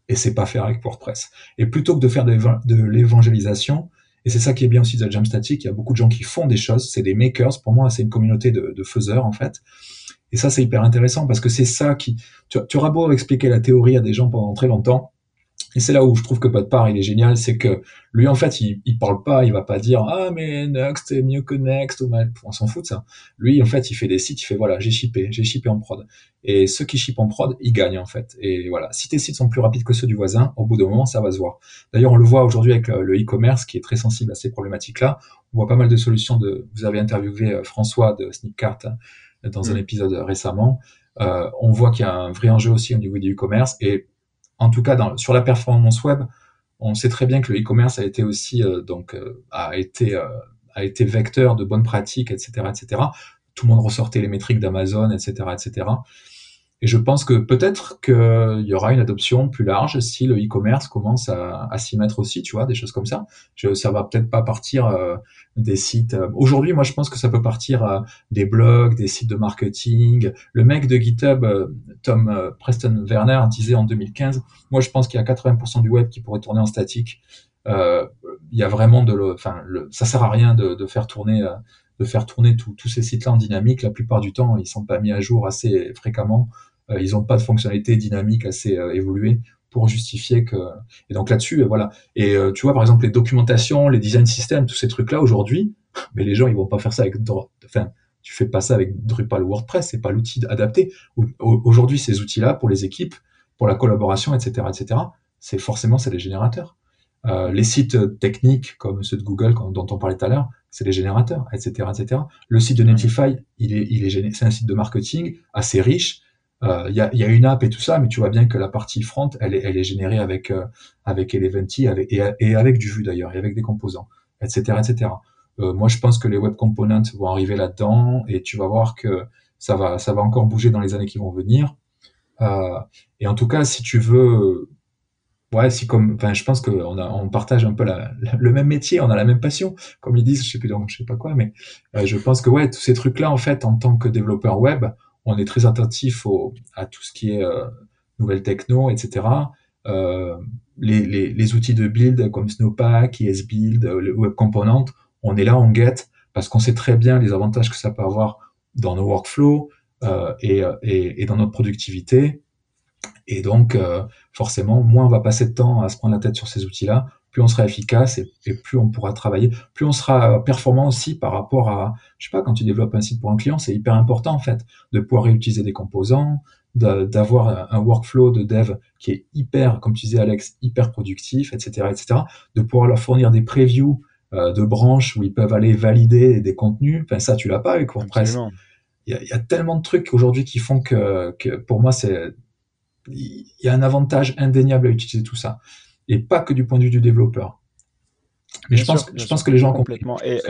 et c'est pas faire avec WordPress. Et plutôt que de faire de, l'évangélisation, et c'est ça qui est bien aussi de la Jamstatic, il y a beaucoup de gens qui font des choses, c'est des makers, pour moi c'est une communauté de, de faiseurs en fait. Et ça c'est hyper intéressant parce que c'est ça qui... Tu, tu auras beau expliquer la théorie à des gens pendant très longtemps, et c'est là où je trouve que part il est génial, c'est que lui, en fait, il, il parle pas, il va pas dire, ah, mais Next est mieux que Next, ou mal, on s'en fout de ça. Lui, en fait, il fait des sites, il fait, voilà, j'ai shippé, j'ai shippé en prod. Et ceux qui shippent en prod, ils gagnent, en fait. Et voilà. Si tes sites sont plus rapides que ceux du voisin, au bout d'un moment, ça va se voir. D'ailleurs, on le voit aujourd'hui avec le e-commerce, qui est très sensible à ces problématiques-là. On voit pas mal de solutions de, vous avez interviewé euh, François de Snipcart euh, dans un mm. épisode récemment. Euh, on voit qu'il y a un vrai enjeu aussi au niveau du e-commerce et en tout cas sur la performance web, on sait très bien que le e-commerce a été aussi euh, donc euh, a été euh, a été vecteur de bonnes pratiques, etc., etc. Tout le monde ressortait les métriques d'Amazon, etc., etc. Et je pense que peut-être qu'il y aura une adoption plus large si le e-commerce commence à, s'y mettre aussi, tu vois, des choses comme ça. Je, ça va peut-être pas partir euh, des sites. Euh, aujourd'hui, moi, je pense que ça peut partir euh, des blogs, des sites de marketing. Le mec de GitHub, Tom Preston Werner, disait en 2015, moi, je pense qu'il y a 80% du web qui pourrait tourner en statique. Il y a vraiment de, enfin, le, ça sert à rien de, de faire tourner de faire tourner tous ces sites-là en dynamique. La plupart du temps, ils sont pas mis à jour assez fréquemment. Euh, ils n'ont pas de fonctionnalité dynamique assez euh, évoluée pour justifier que et donc là-dessus euh, voilà. Et tu vois par exemple les documentations les design systems tous ces trucs là aujourd'hui (laughs) mais les gens ils vont pas faire ça avec enfin tu fais pas ça avec Drupal ou WordPress c'est pas l'outil adapté. Aujourd'hui ces outils là pour les équipes pour la collaboration etc etc c'est forcément c'est des générateurs. Euh, les sites techniques comme ceux de Google dont on parlait tout à l'heure c'est des générateurs etc etc le site de Netlify il est il est c'est un site de marketing assez riche il euh, y, a, y, a, une app et tout ça, mais tu vois bien que la partie front, elle est, elle est générée avec euh, avec Eleventy avec, et, et, avec du Vue d'ailleurs, et avec des composants, etc., etc. Euh, moi, je pense que les web components vont arriver là-dedans, et tu vas voir que ça va, ça va encore bouger dans les années qui vont venir. Euh, et en tout cas, si tu veux, ouais, si comme, enfin, je pense qu'on on partage un peu la, le même métier, on a la même passion, comme ils disent, je sais plus donc, je sais pas quoi, mais je pense que ouais, tous ces trucs-là, en fait, en tant que développeur web, on est très attentif à tout ce qui est euh, nouvelles techno, etc. Euh, les, outils de build comme Snowpack, ESBuild, euh, Web Component, on est là, on guette, parce qu'on sait très bien les avantages que ça peut avoir dans nos workflows et, dans notre productivité. Et donc, forcément, moins on va passer de temps à se prendre la tête sur ces outils-là, plus on sera efficace et, plus on pourra travailler, plus on sera performant aussi par rapport à, je sais pas, quand tu développes un site pour un client, c'est hyper important en fait de pouvoir réutiliser des composants, d'avoir un workflow de dev qui est hyper, comme tu disais Alex, hyper productif, etc., etc., de pouvoir leur fournir des previews euh, de branches où ils peuvent aller valider des contenus. Enfin, ça, tu l'as pas avec WordPress. Il y, a, tellement de trucs aujourd'hui qui font que, que pour moi, c'est il y a un avantage indéniable à utiliser tout ça et pas que du point de vue du développeur. Mais je pense, je pense que les gens complètement. Et,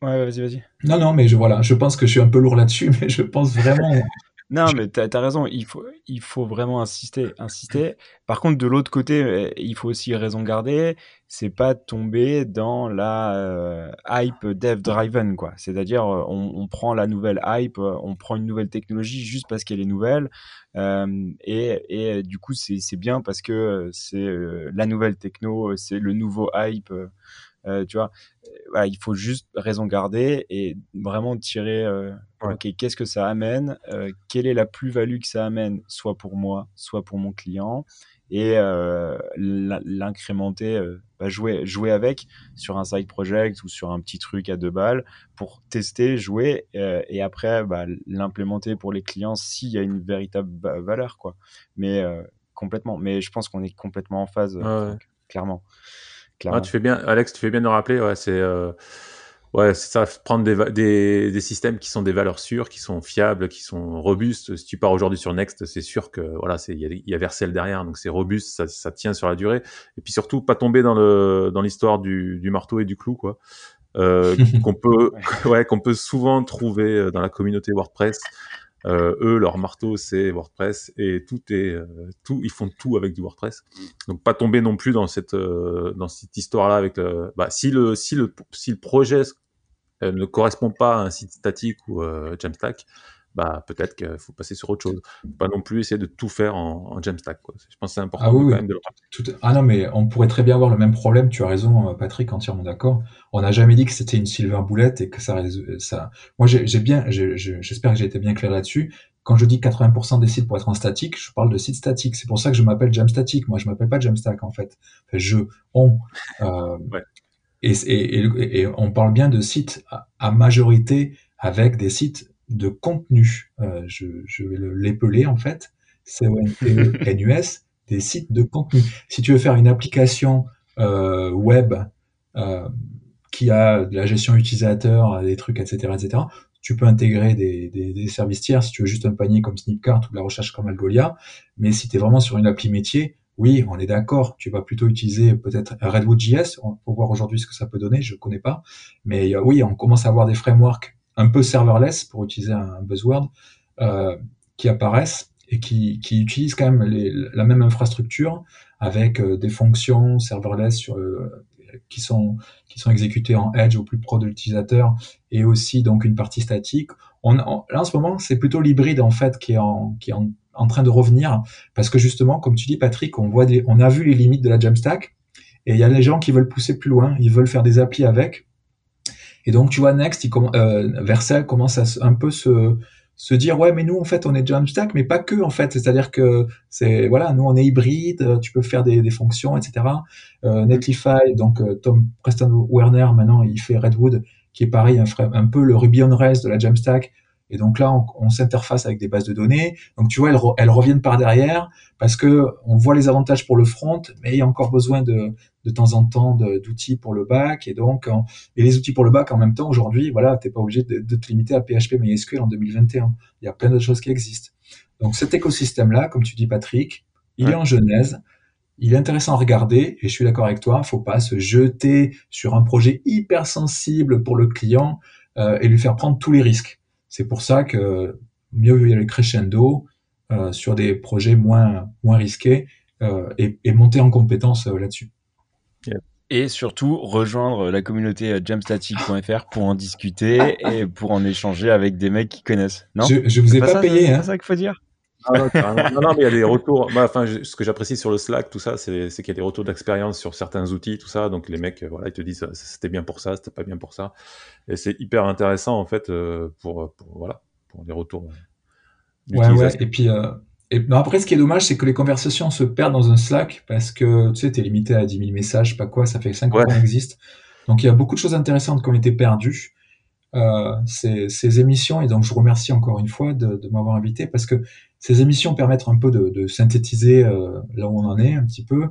Ouais, vas-y, vas-y. Non, non, mais je, voilà, je pense que je suis un peu lourd là-dessus, (laughs) mais je pense vraiment. Non, mais tu as, raison, il faut, il faut vraiment insister, insister. Par contre, de l'autre côté, euh, il faut aussi raison garder, c'est pas tomber dans la euh, hype dev-driven, quoi. C'est-à-dire, euh, on, on, prend la nouvelle hype, on prend une nouvelle technologie juste parce qu'elle est nouvelle, euh, et, et, du coup, c'est bien parce que c'est la nouvelle techno, c'est le nouveau hype. Euh, tu vois, euh, il faut juste raison garder et vraiment tirer, euh, ok, qu'est-ce que ça amène, quelle est la plus-value que ça amène, soit pour moi, soit pour mon client, et l'incrémenter, bah, jouer, jouer avec sur un side project ou sur un petit truc à deux balles pour tester, jouer et après bah, l'implémenter pour les clients s'il y a une véritable valeur, quoi. Mais complètement. Mais je pense qu'on est complètement en phase, clairement. Ah, tu fais bien, Alex, tu fais bien de rappeler. Ouais, c'est euh, ouais, ça, prendre des, des, des, systèmes qui sont des valeurs sûres, qui sont fiables, qui sont robustes. Si tu pars aujourd'hui sur Next, c'est sûr que voilà, c'est il y, y, a Vercel derrière, donc c'est robuste, ça, ça, tient sur la durée. Et puis surtout, pas tomber dans le dans l'histoire du, du marteau et du clou, quoi. Euh, (laughs) qu'on peut (laughs) ouais qu'on peut souvent trouver euh, dans la communauté WordPress euh, eux, leur marteau, c'est WordPress et tout est euh, tout. Ils font tout avec du WordPress. Donc pas tomber non plus dans cette euh, dans cette histoire-là avec le. Bah, si le si le si le projet ne correspond pas à un site statique ou Jamstack, bah peut-être qu'il faut passer sur autre chose. Pas non plus essayer de tout faire en, en Jamstack. Quoi. Je pense que c'est important ah, quand même de le tout... Ah non, mais on pourrait très bien avoir le même problème. Tu as raison, euh, Patrick, entièrement d'accord. On n'a jamais dit que c'était une silver boulette et que ça. ça... Moi, j'ai bien, j'espère que j'ai été bien clair là-dessus. Quand je dis 80% des sites pour être en statique, je parle de sites statiques. C'est pour ça que je m'appelle Jamstatic. Moi, je m'appelle pas Jamstack en fait. Enfin, je, on. Euh, ouais. et, et, et, on parle bien de sites à majorité avec des sites de contenu. Euh, je, je, vais l'épeler en fait. c o (laughs) n t e des sites de contenu. Si tu veux faire une application euh, web euh, qui a de la gestion utilisateur, des trucs, etc., etc., tu peux intégrer des, des, des, services tiers si tu veux juste un panier comme Snipcart ou de la recherche comme Algolia. Mais si tu es vraiment sur une appli métier, oui, on est d'accord. Tu vas plutôt utiliser peut-être Redwood.js. On peut voir aujourd'hui ce que ça peut donner. Je connais pas. Mais euh, oui, on commence à avoir des frameworks un peu serverless, pour utiliser un buzzword, euh, qui apparaissent et qui, qui utilisent quand même les, la même infrastructure avec euh, des fonctions serverless sur, euh, qui sont qui sont exécutées en edge au plus pro de l'utilisateur et aussi donc une partie statique. On, là en ce moment c'est plutôt l'hybride en fait qui est en qui est en, en, train de revenir parce que justement comme tu dis Patrick on voit des, on a vu les limites de la Jamstack et il y a les gens qui veulent pousser plus loin, ils veulent faire des applis avec et donc, tu vois, Next, il euh, commence à un peu se, se dire, ouais, mais nous, en fait, on est Jamstack, mais pas que, en fait. C'est-à-dire que c'est, voilà, nous, on est hybride, euh, tu peux faire des, des fonctions, etc. Euh, Netlify, donc euh, Tom Preston Werner, maintenant, il fait Redwood, qui est pareil, un, un peu le Ruby on Rails de la Jamstack, et donc là, on, on s'interface avec des bases de données. Donc tu vois, elles, elles, reviennent par derrière parce que on voit les avantages pour le front, mais il y a encore besoin de, de temps en temps d'outils pour le back. Et donc, et les outils pour le back en même temps, aujourd'hui, voilà, t'es pas obligé de, de, te limiter à PHP MySQL en 2021. Il y a plein d'autres choses qui existent. Donc cet écosystème-là, comme tu dis Patrick, il est en genèse. Il est intéressant à regarder et je suis d'accord avec toi. Faut pas se jeter sur un projet hyper sensible pour le client euh, et lui faire prendre tous les risques. C'est pour ça que mieux y aller crescendo euh, sur des projets moins, moins risqués euh, et, et, monter en compétence euh, là-dessus. Et surtout, rejoindre la communauté jamstatic.fr pour en discuter et pour en échanger avec des mecs qui connaissent. Non? Je, je vous ai pas, payé. Hein. C'est ça qu'il faut dire? Ah non, non, mais il y a des retours. Bah, enfin, ce que j'apprécie sur le Slack, tout ça, c'est qu'il y a des retours d'expérience sur certains outils, tout ça. Donc les mecs, voilà, ils te disent c'était bien pour ça, c'était pas bien pour ça. Et c'est hyper intéressant en fait euh, pour, pour, voilà pour les retours. Euh, ouais, ouais. Et puis euh, et après, ce qui est dommage, c'est que les conversations se perdent dans un Slack parce que tu sais, t'es limité à 10 000 messages, pas quoi, ça fait 5 ans qu'on existe. Donc il y a beaucoup de choses intéressantes qui ont été perdues. Euh, ces, ces, émissions, et donc je vous remercie encore une fois de, de m'avoir invité parce que ces émissions permettent un peu de, de synthétiser euh, là où on en est un petit peu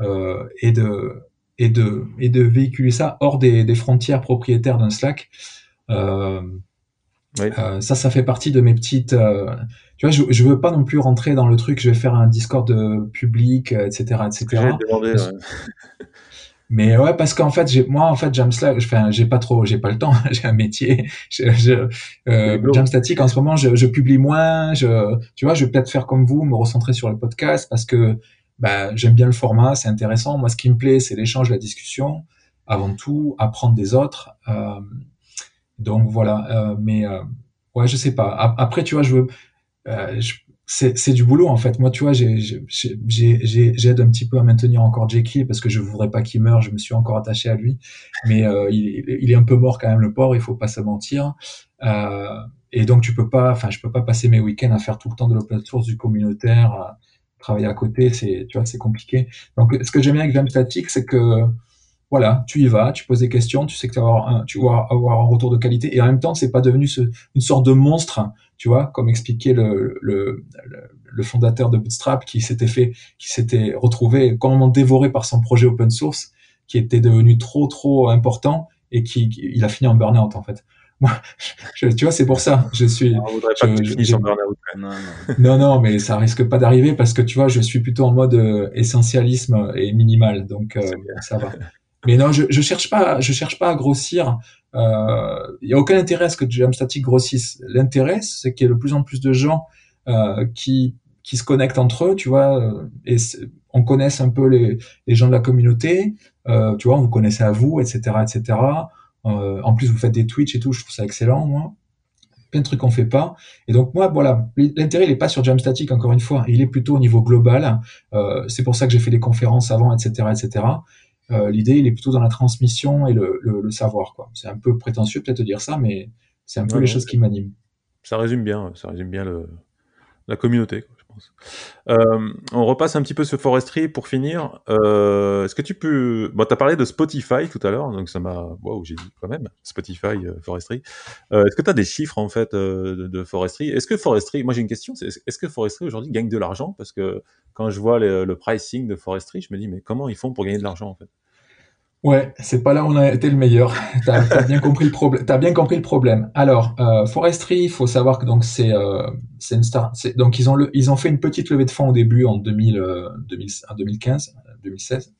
euh, et de et de et de véhiculer ça hors des, des frontières propriétaires d'un Slack. Euh, euh, ça, ça fait partie de mes petites. Euh, tu vois, je, je veux pas non plus rentrer dans le truc. Je vais faire un Discord public, etc., etc. (laughs) Mais ouais, parce qu'en fait, j'ai, moi, en fait, Jam Slack, enfin, j'ai pas trop, j'ai pas le temps, (laughs) j'ai un métier. Je, je, euh, Jam Static, en ce moment, je, je, publie moins. Je, tu vois, je vais peut-être faire comme vous, me recentrer sur le podcast parce que bah, j'aime bien le format, c'est intéressant. Moi, ce qui me plaît, c'est l'échange, la discussion, avant tout, apprendre des autres. Euh, donc voilà. Euh, mais euh, ouais, je sais pas. Après, tu vois, je veux, euh, je, c'est du boulot en fait. Moi, tu vois, j'aide un petit peu à maintenir encore Jekyll parce que je voudrais pas qu'il meure. Je me suis encore attaché à lui, mais euh, il, est un peu mort quand même le porc. Il faut pas se mentir. Euh, et donc tu peux pas, enfin, je peux pas passer mes week-ends à faire tout le temps de l'open source, du communautaire, à travailler à côté. C'est, tu vois, c'est compliqué. Donc, ce que j'aime bien avec Jam Static, c'est que voilà, tu y vas, tu poses des questions, tu sais que tu vas avoir un, retour de qualité, et en même temps, c'est pas devenu une sorte de monstre, tu vois, comme expliquait le, le, le, fondateur de Bootstrap, qui s'était fait, qui s'était retrouvé complètement dévoré par son projet open source, qui était devenu trop trop important, et qui, il a fini en burn-out en fait. (laughs) Moi, tu vois, c'est pour ça. Je suis. On voudrait pas que tu finisses en burn-out. Non, non. non, mais ça risque pas d'arriver parce que tu vois, je suis plutôt en mode euh, essentialisme et minimal, donc euh, ça va. Mais non, je, je cherche pas, je cherche pas à grossir. Il euh, y a aucun intérêt à ce que Jamstatic grossisse. L'intérêt, c'est qu'il y ait de plus en plus de gens euh, qui qui se connectent entre eux, tu vois, euh, et on connaisse un peu les, les gens de la communauté, euh, tu vois, vous connaissez à vous, etc., etc. Euh, en plus, vous faites des Twitch et tout, je trouve ça excellent, moi. Plein de trucs qu'on fait pas. Et donc moi, voilà, l'intérêt il est pas sur Jamstatic encore une fois, il est plutôt au niveau global. Euh, c'est pour ça que j'ai fait des conférences avant, etc., etc. Euh, l'idée, il est plutôt dans la transmission et le, le, savoir. C'est un peu prétentieux peut-être de dire ça, mais c'est un peu les choses qui m'animent. Ça résume bien, ça résume bien le, la communauté. Quoi, je pense. Euh, on repasse un petit peu ce forestry pour finir. Euh, Est-ce que tu peux... Bon, tu as parlé de Spotify tout à l'heure, donc ça m'a... Waouh, j'ai dit quand même, Spotify, euh, forestry. Est-ce que tu as des chiffres en fait de, de, forestry? Est-ce que forestry... Moi j'ai une question, est-ce que forestry aujourd'hui gagne de l'argent? Parce que quand je vois le, le pricing de forestry, je me dis, mais comment ils font pour gagner de l'argent en fait? Ouais, c'est pas là où on a été le meilleur. (laughs) T'as as bien compris le problème. T'as bien compris le problème. Alors, euh, Forestry, il faut savoir que donc c'est euh, c'est une star. Donc ils ont le, ils ont fait une petite levée de fonds au début en 2000, euh, 2015, 2016.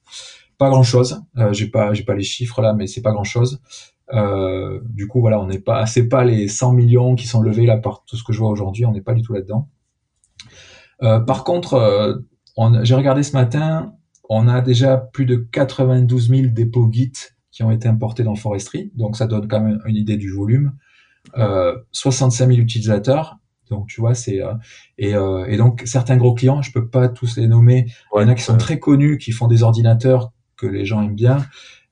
Pas grand chose. Euh, j'ai pas j'ai pas les chiffres là, mais c'est pas grand chose. Euh, du coup voilà, on n'est pas c'est pas les 100 millions qui sont levés là par tout ce que je vois aujourd'hui. On n'est pas du tout là-dedans. Euh, par contre, j'ai regardé ce matin on a déjà plus de 92 000 dépôts Git qui ont été importés dans Forestry, donc ça donne quand même une idée du volume. Euh, 65 000 utilisateurs, donc tu vois, c'est euh, et, euh, et, donc certains gros clients, je peux pas tous les nommer. Il y en a qui sont très connus, qui font des ordinateurs que les gens aiment bien.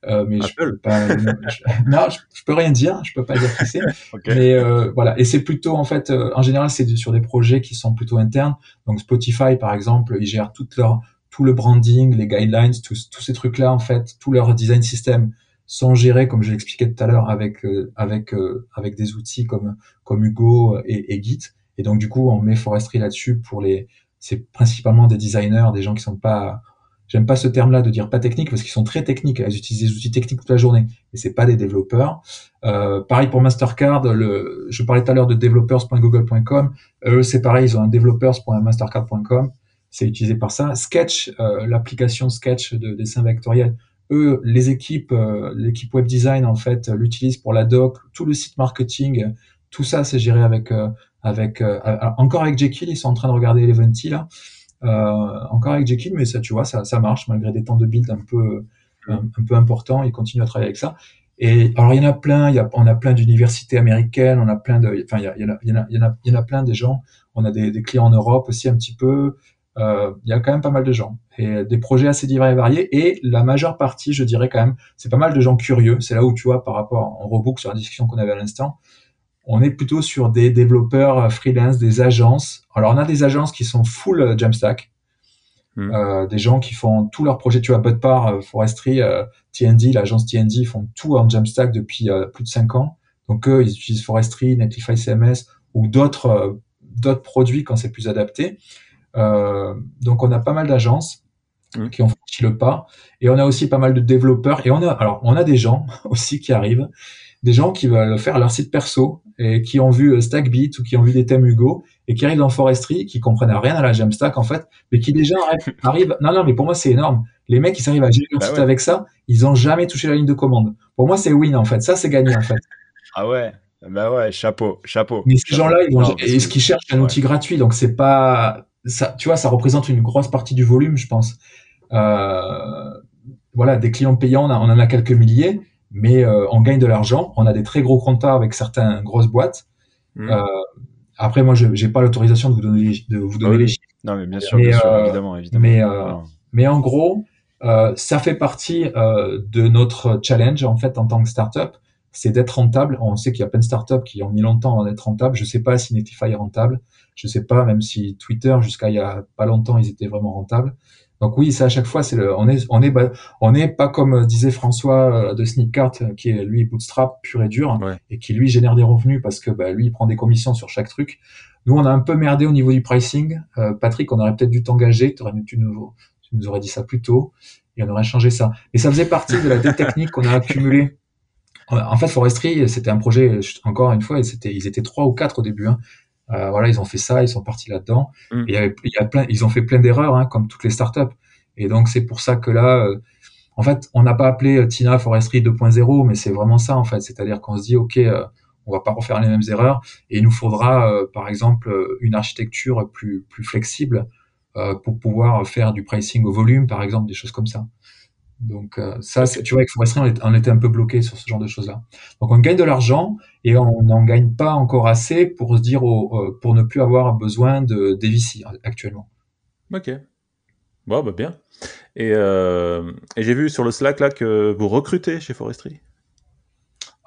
Euh, mais je peux pas, (laughs) non, je, peux rien dire, je peux pas dire qui c'est. (laughs) Mais euh, voilà, et c'est plutôt en fait, euh, en général, c'est sur des projets qui sont plutôt internes. Donc Spotify, par exemple, ils gèrent toutes leurs tout le branding, les guidelines, tous, ces trucs-là, en fait, tout leur design system sont gérés, comme je l'expliquais tout à l'heure, avec euh, avec euh, avec des outils comme comme Hugo et, et, Git. Et donc du coup, on met Forestry là-dessus pour les. C'est principalement des designers, des gens qui sont pas. J'aime pas ce terme-là de dire pas technique parce qu'ils sont très techniques. Ils utilisent des outils techniques toute la journée, et c'est pas des développeurs. Euh, pareil pour Mastercard. Le, je parlais tout à l'heure de developers.google.com. Eux, c'est pareil. Ils ont un developers.mastercard.com c'est utilisé par ça. Sketch, euh, l'application Sketch de dessin vectoriel, eux, les équipes, euh, l'équipe web design en fait, l'utilise pour la doc, tout le site marketing, tout ça c'est géré avec euh, avec encore avec Jekyll, ils sont en train de regarder Eleventy là, encore avec Jekyll, mais ça tu vois, ça, ça marche malgré des temps de build un peu un, peu importants, ils continuent à travailler avec ça. Et alors il y en a plein, il y a, on a plein d'universités américaines, on a plein de, enfin il y, a, il, y en a, il, y en a, il y en a plein des gens, on a des, des clients en Europe aussi un petit peu, euh, il y a quand même pas mal de gens et des projets assez divers et variés et la majeure partie je dirais quand même c'est pas mal de gens curieux c'est là où tu vois par rapport en rebook sur la discussion qu'on avait à l'instant on est plutôt sur des développeurs freelance, des agences. Alors, on a des agences qui sont full Jamstack, hmm. euh, des gens qui font tous leurs projets. Tu vois, Budpar, Forestry, TND, l'agence TND, font tout en Jamstack depuis plus de 5 ans. Donc, eux, ils utilisent Forestry, Netlify CMS ou d'autres d'autres produits quand c'est plus adapté. Donc, on a pas mal d'agences. Mmh. qui ont franchi le pas. Et on a aussi pas mal de développeurs. Et on a, alors, on a des gens (laughs) aussi qui arrivent, des gens qui veulent faire leur site perso et qui ont vu euh, Stackbeat ou qui ont vu des thèmes Hugo et qui arrivent dans Forestry, qui comprennent rien à la Jamstack en fait, mais qui déjà arrivent. (laughs) Non, non, mais pour moi c'est énorme. Les mecs qui arrivent à gérer leur bah site avec ça, ils ont jamais touché la ligne de commande. Pour moi c'est win en fait. Ça c'est gagné en fait. Ah ouais. Bah ouais, chapeau, chapeau. Mais ces gens-là, ils vont, et ce qu'ils cherchent, un outil gratuit, donc c'est pas, ça, tu vois, ça représente une grosse partie du volume, je pense. Euh, voilà, des clients payants, on, en a quelques milliers, mais euh, on gagne de l'argent. On a des très gros comptes avec certaines grosses boîtes. Mmh. Euh, après, moi, je n'ai pas l'autorisation de vous donner, de vous donner les chiffres. Non, mais bien sûr, bien sûr évidemment, évidemment. Mais, mais en gros, ça fait partie de notre challenge en fait en tant que startup, c'est d'être rentable. On sait qu'il y a plein de startups qui ont mis longtemps à être rentables. Je sais pas si Netlify est rentable. Je sais pas, même si Twitter jusqu'à il y a pas longtemps ils étaient vraiment rentables. Donc oui, c'est à chaque fois, c'est le, on est, on est, on est pas comme disait François euh, de Sneakcart, euh, qui est lui bootstrap pur et dur, et qui lui génère des revenus parce que bah, lui il prend des commissions sur chaque truc. Nous, on a un peu merdé au niveau du pricing. Euh, Patrick, on aurait peut-être dû t'engager. Tu, nous, tu nous aurais dit ça plus tôt et on aurait changé ça. Mais ça faisait partie de la technique qu'on a accumulée. En fait, Forestry, c'était un projet, encore une fois, c'était, ils étaient trois ou quatre au début. Hein. Euh, voilà, ils ont fait ça, ils sont partis là-dedans. Mm. Et y, a plein, ils ont fait plein d'erreurs, hein, comme toutes les startups. Et donc c'est pour ça que là, euh, en fait, on n'a pas appelé euh, Tina Forestry 2.0, mais c'est vraiment ça en fait. C'est-à-dire qu'on se dit, ok, on va pas refaire les mêmes erreurs, et il nous faudra, par exemple, une architecture plus plus flexible pour pouvoir faire du pricing au volume, par exemple, des choses comme ça. Donc euh, ça, tu vois, avec Forestry, on, était un peu bloqué sur ce genre de choses-là. Donc on gagne de l'argent et on n'en gagne pas encore assez pour se dire, euh, pour ne plus avoir besoin de d'EVC actuellement. Ok. Bon, bah bien. Et, euh, et j'ai vu sur le Slack là que vous recrutez chez Forestry.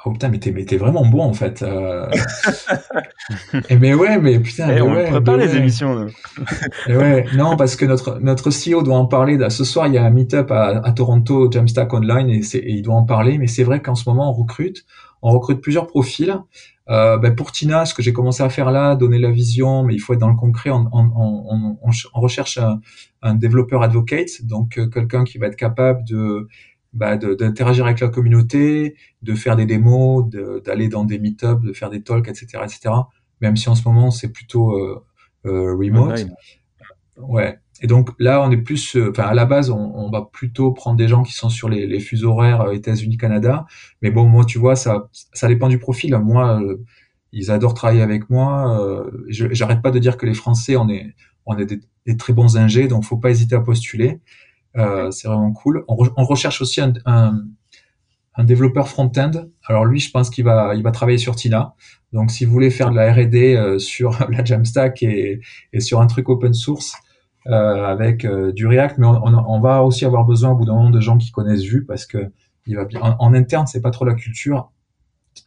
Oh putain, mais t'es, vraiment bon en fait. Euh... (laughs) et eh, mais ouais, mais putain. Eh, mais on ouais, prépare les émissions. (laughs) et ouais, non, parce que notre notre CEO doit en parler. Ce soir, il y a un meet-up à, à Toronto, Jamstack Online, et, c'est, il doit en parler. Mais c'est vrai qu'en ce moment, on recrute, on recrute plusieurs profils. Euh, ben pour Tina, ce que j'ai commencé à faire là, donner la vision, mais il faut être dans le concret. On, on, on, on recherche un, un développeur advocate, donc euh, quelqu'un qui va être capable de bah, d'interagir avec la communauté, de faire des démos, d'aller dans des meet-ups, de faire des talks, etc., etc. Même si en ce moment c'est plutôt euh, euh, remote. Ouais. Et donc là, on est plus, euh, enfin à la base, on, on, va plutôt prendre des gens qui sont sur les, les fuseaux horaires États-Unis, Canada. Mais bon, moi, tu vois, ça, ça dépend du profil. Moi, ils adorent travailler avec moi. J'arrête pas de dire que les Français, on est, on est des, des très bons ingés, donc faut pas hésiter à postuler. Euh, c'est vraiment cool. On, on recherche aussi un, un, un développeur front-end. Alors lui, je pense qu'il va, il va travailler sur Tina. Donc si vous voulez faire de la R&D euh, sur (laughs) la Jamstack et, et, sur un truc open source euh, avec euh, du React, mais on, on, va aussi avoir besoin au bout d'un moment de gens qui connaissent Vue parce que il va. En, interne, c'est pas trop la culture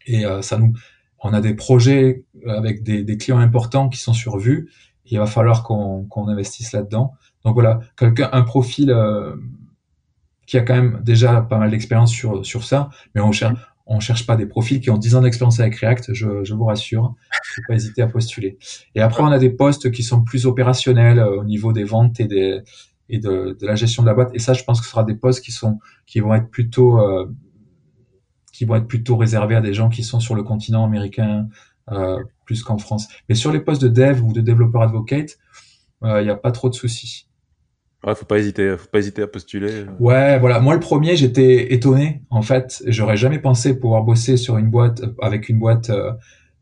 et euh, ça nous, on a des projets avec des, des, clients importants qui sont sur Vue. Il va falloir qu'on qu'on investisse là-dedans. Donc voilà, quelqu'un, un profil euh, qui a quand même déjà pas mal d'expérience sur, sur ça, mais on cherche, on cherche pas des profils qui ont 10 ans d'expérience avec React, je, je vous rassure. Faut pas hésiter à postuler. Et après, on a des postes qui sont plus opérationnels euh, au niveau des ventes et des et de, de, la gestion de la boîte. Et ça, je pense que ce sera des postes qui sont qui vont être plutôt euh, qui vont être plutôt réservés à des gens qui sont sur le continent américain plus qu'en France. Mais sur les postes de dev ou de développeur advocate, il n'y a pas trop de soucis. Ouais, faut pas hésiter, faut pas hésiter à postuler. Ouais, voilà. Moi, le premier, j'étais étonné. En fait, j'aurais jamais pensé pouvoir bosser sur une boîte avec une boîte euh,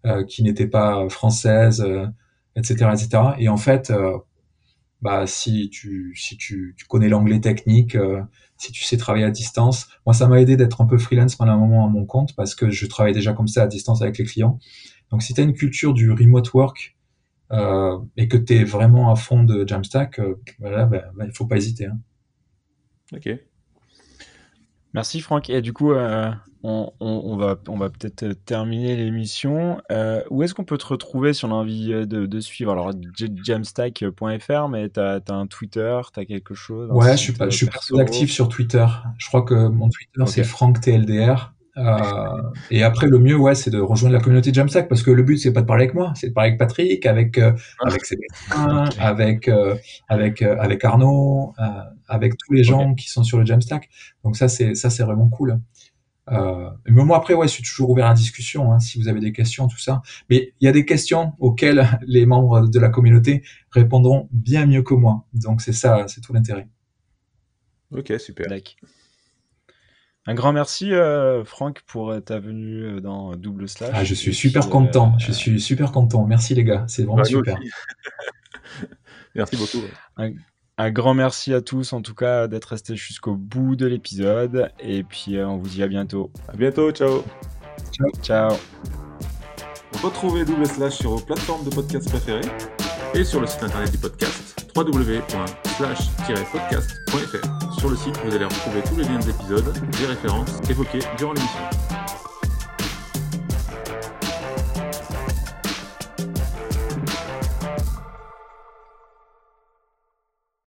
euh, qui n'était pas française, etc., euh, etc. Et en fait, bah, si tu si tu, tu connais l'anglais technique, si tu sais travailler à distance, moi, ça m'a aidé d'être un peu freelance pendant un moment à mon compte parce que je travaille déjà comme ça à distance avec les clients. Donc, si tu une culture du remote work euh, et que tu es vraiment à fond de Jamstack, euh, voilà, ben, ben, il faut pas hésiter. Hein. Ok. Merci Franck. Et du coup, euh, on, va, on va peut-être terminer l'émission. Euh, où est-ce qu'on peut te retrouver si on a envie de, suivre? Alors, jamstack.fr, mais tu as, un Twitter, tu as quelque chose? Ouais, je suis pas, je suis pas actif sur Twitter. Je crois que mon Twitter, c'est FrankTLDR. Euh, et après, le mieux, ouais, c'est de rejoindre la communauté Jamstack parce que le but, c'est pas de parler avec moi, c'est de parler avec Patrick, avec euh, ah. avec Sébastien, avec euh, avec euh, avec Arnaud, avec tous les gens qui sont sur le Jamstack. Donc ça, c'est ça, c'est vraiment cool. Euh, mais moi après, ouais, je suis toujours ouvert à la discussion. Hein, si vous avez des questions, tout ça. Mais il y a des questions auxquelles (laughs) les membres de la communauté répondront bien mieux que moi. Donc c'est ça, c'est tout l'intérêt. Ok, super. Un grand merci, euh, Franck, pour ta venue euh, dans Double Slash. Ah, je suis super content. Je suis super content. Merci les gars. C'est vraiment super. (laughs) merci beaucoup. Un, grand merci à tous, en tout cas, d'être restés jusqu'au bout de l'épisode. Et puis, euh, on vous dit à bientôt. À bientôt. Ciao. Ciao. Ciao. Retrouvez Double Slash sur vos plateformes de podcast préférées et sur le site internet du podcast www.slash-podcast.fr. Sur le site, vous allez retrouver tous les liens des épisodes, des références évoquées durant l'émission.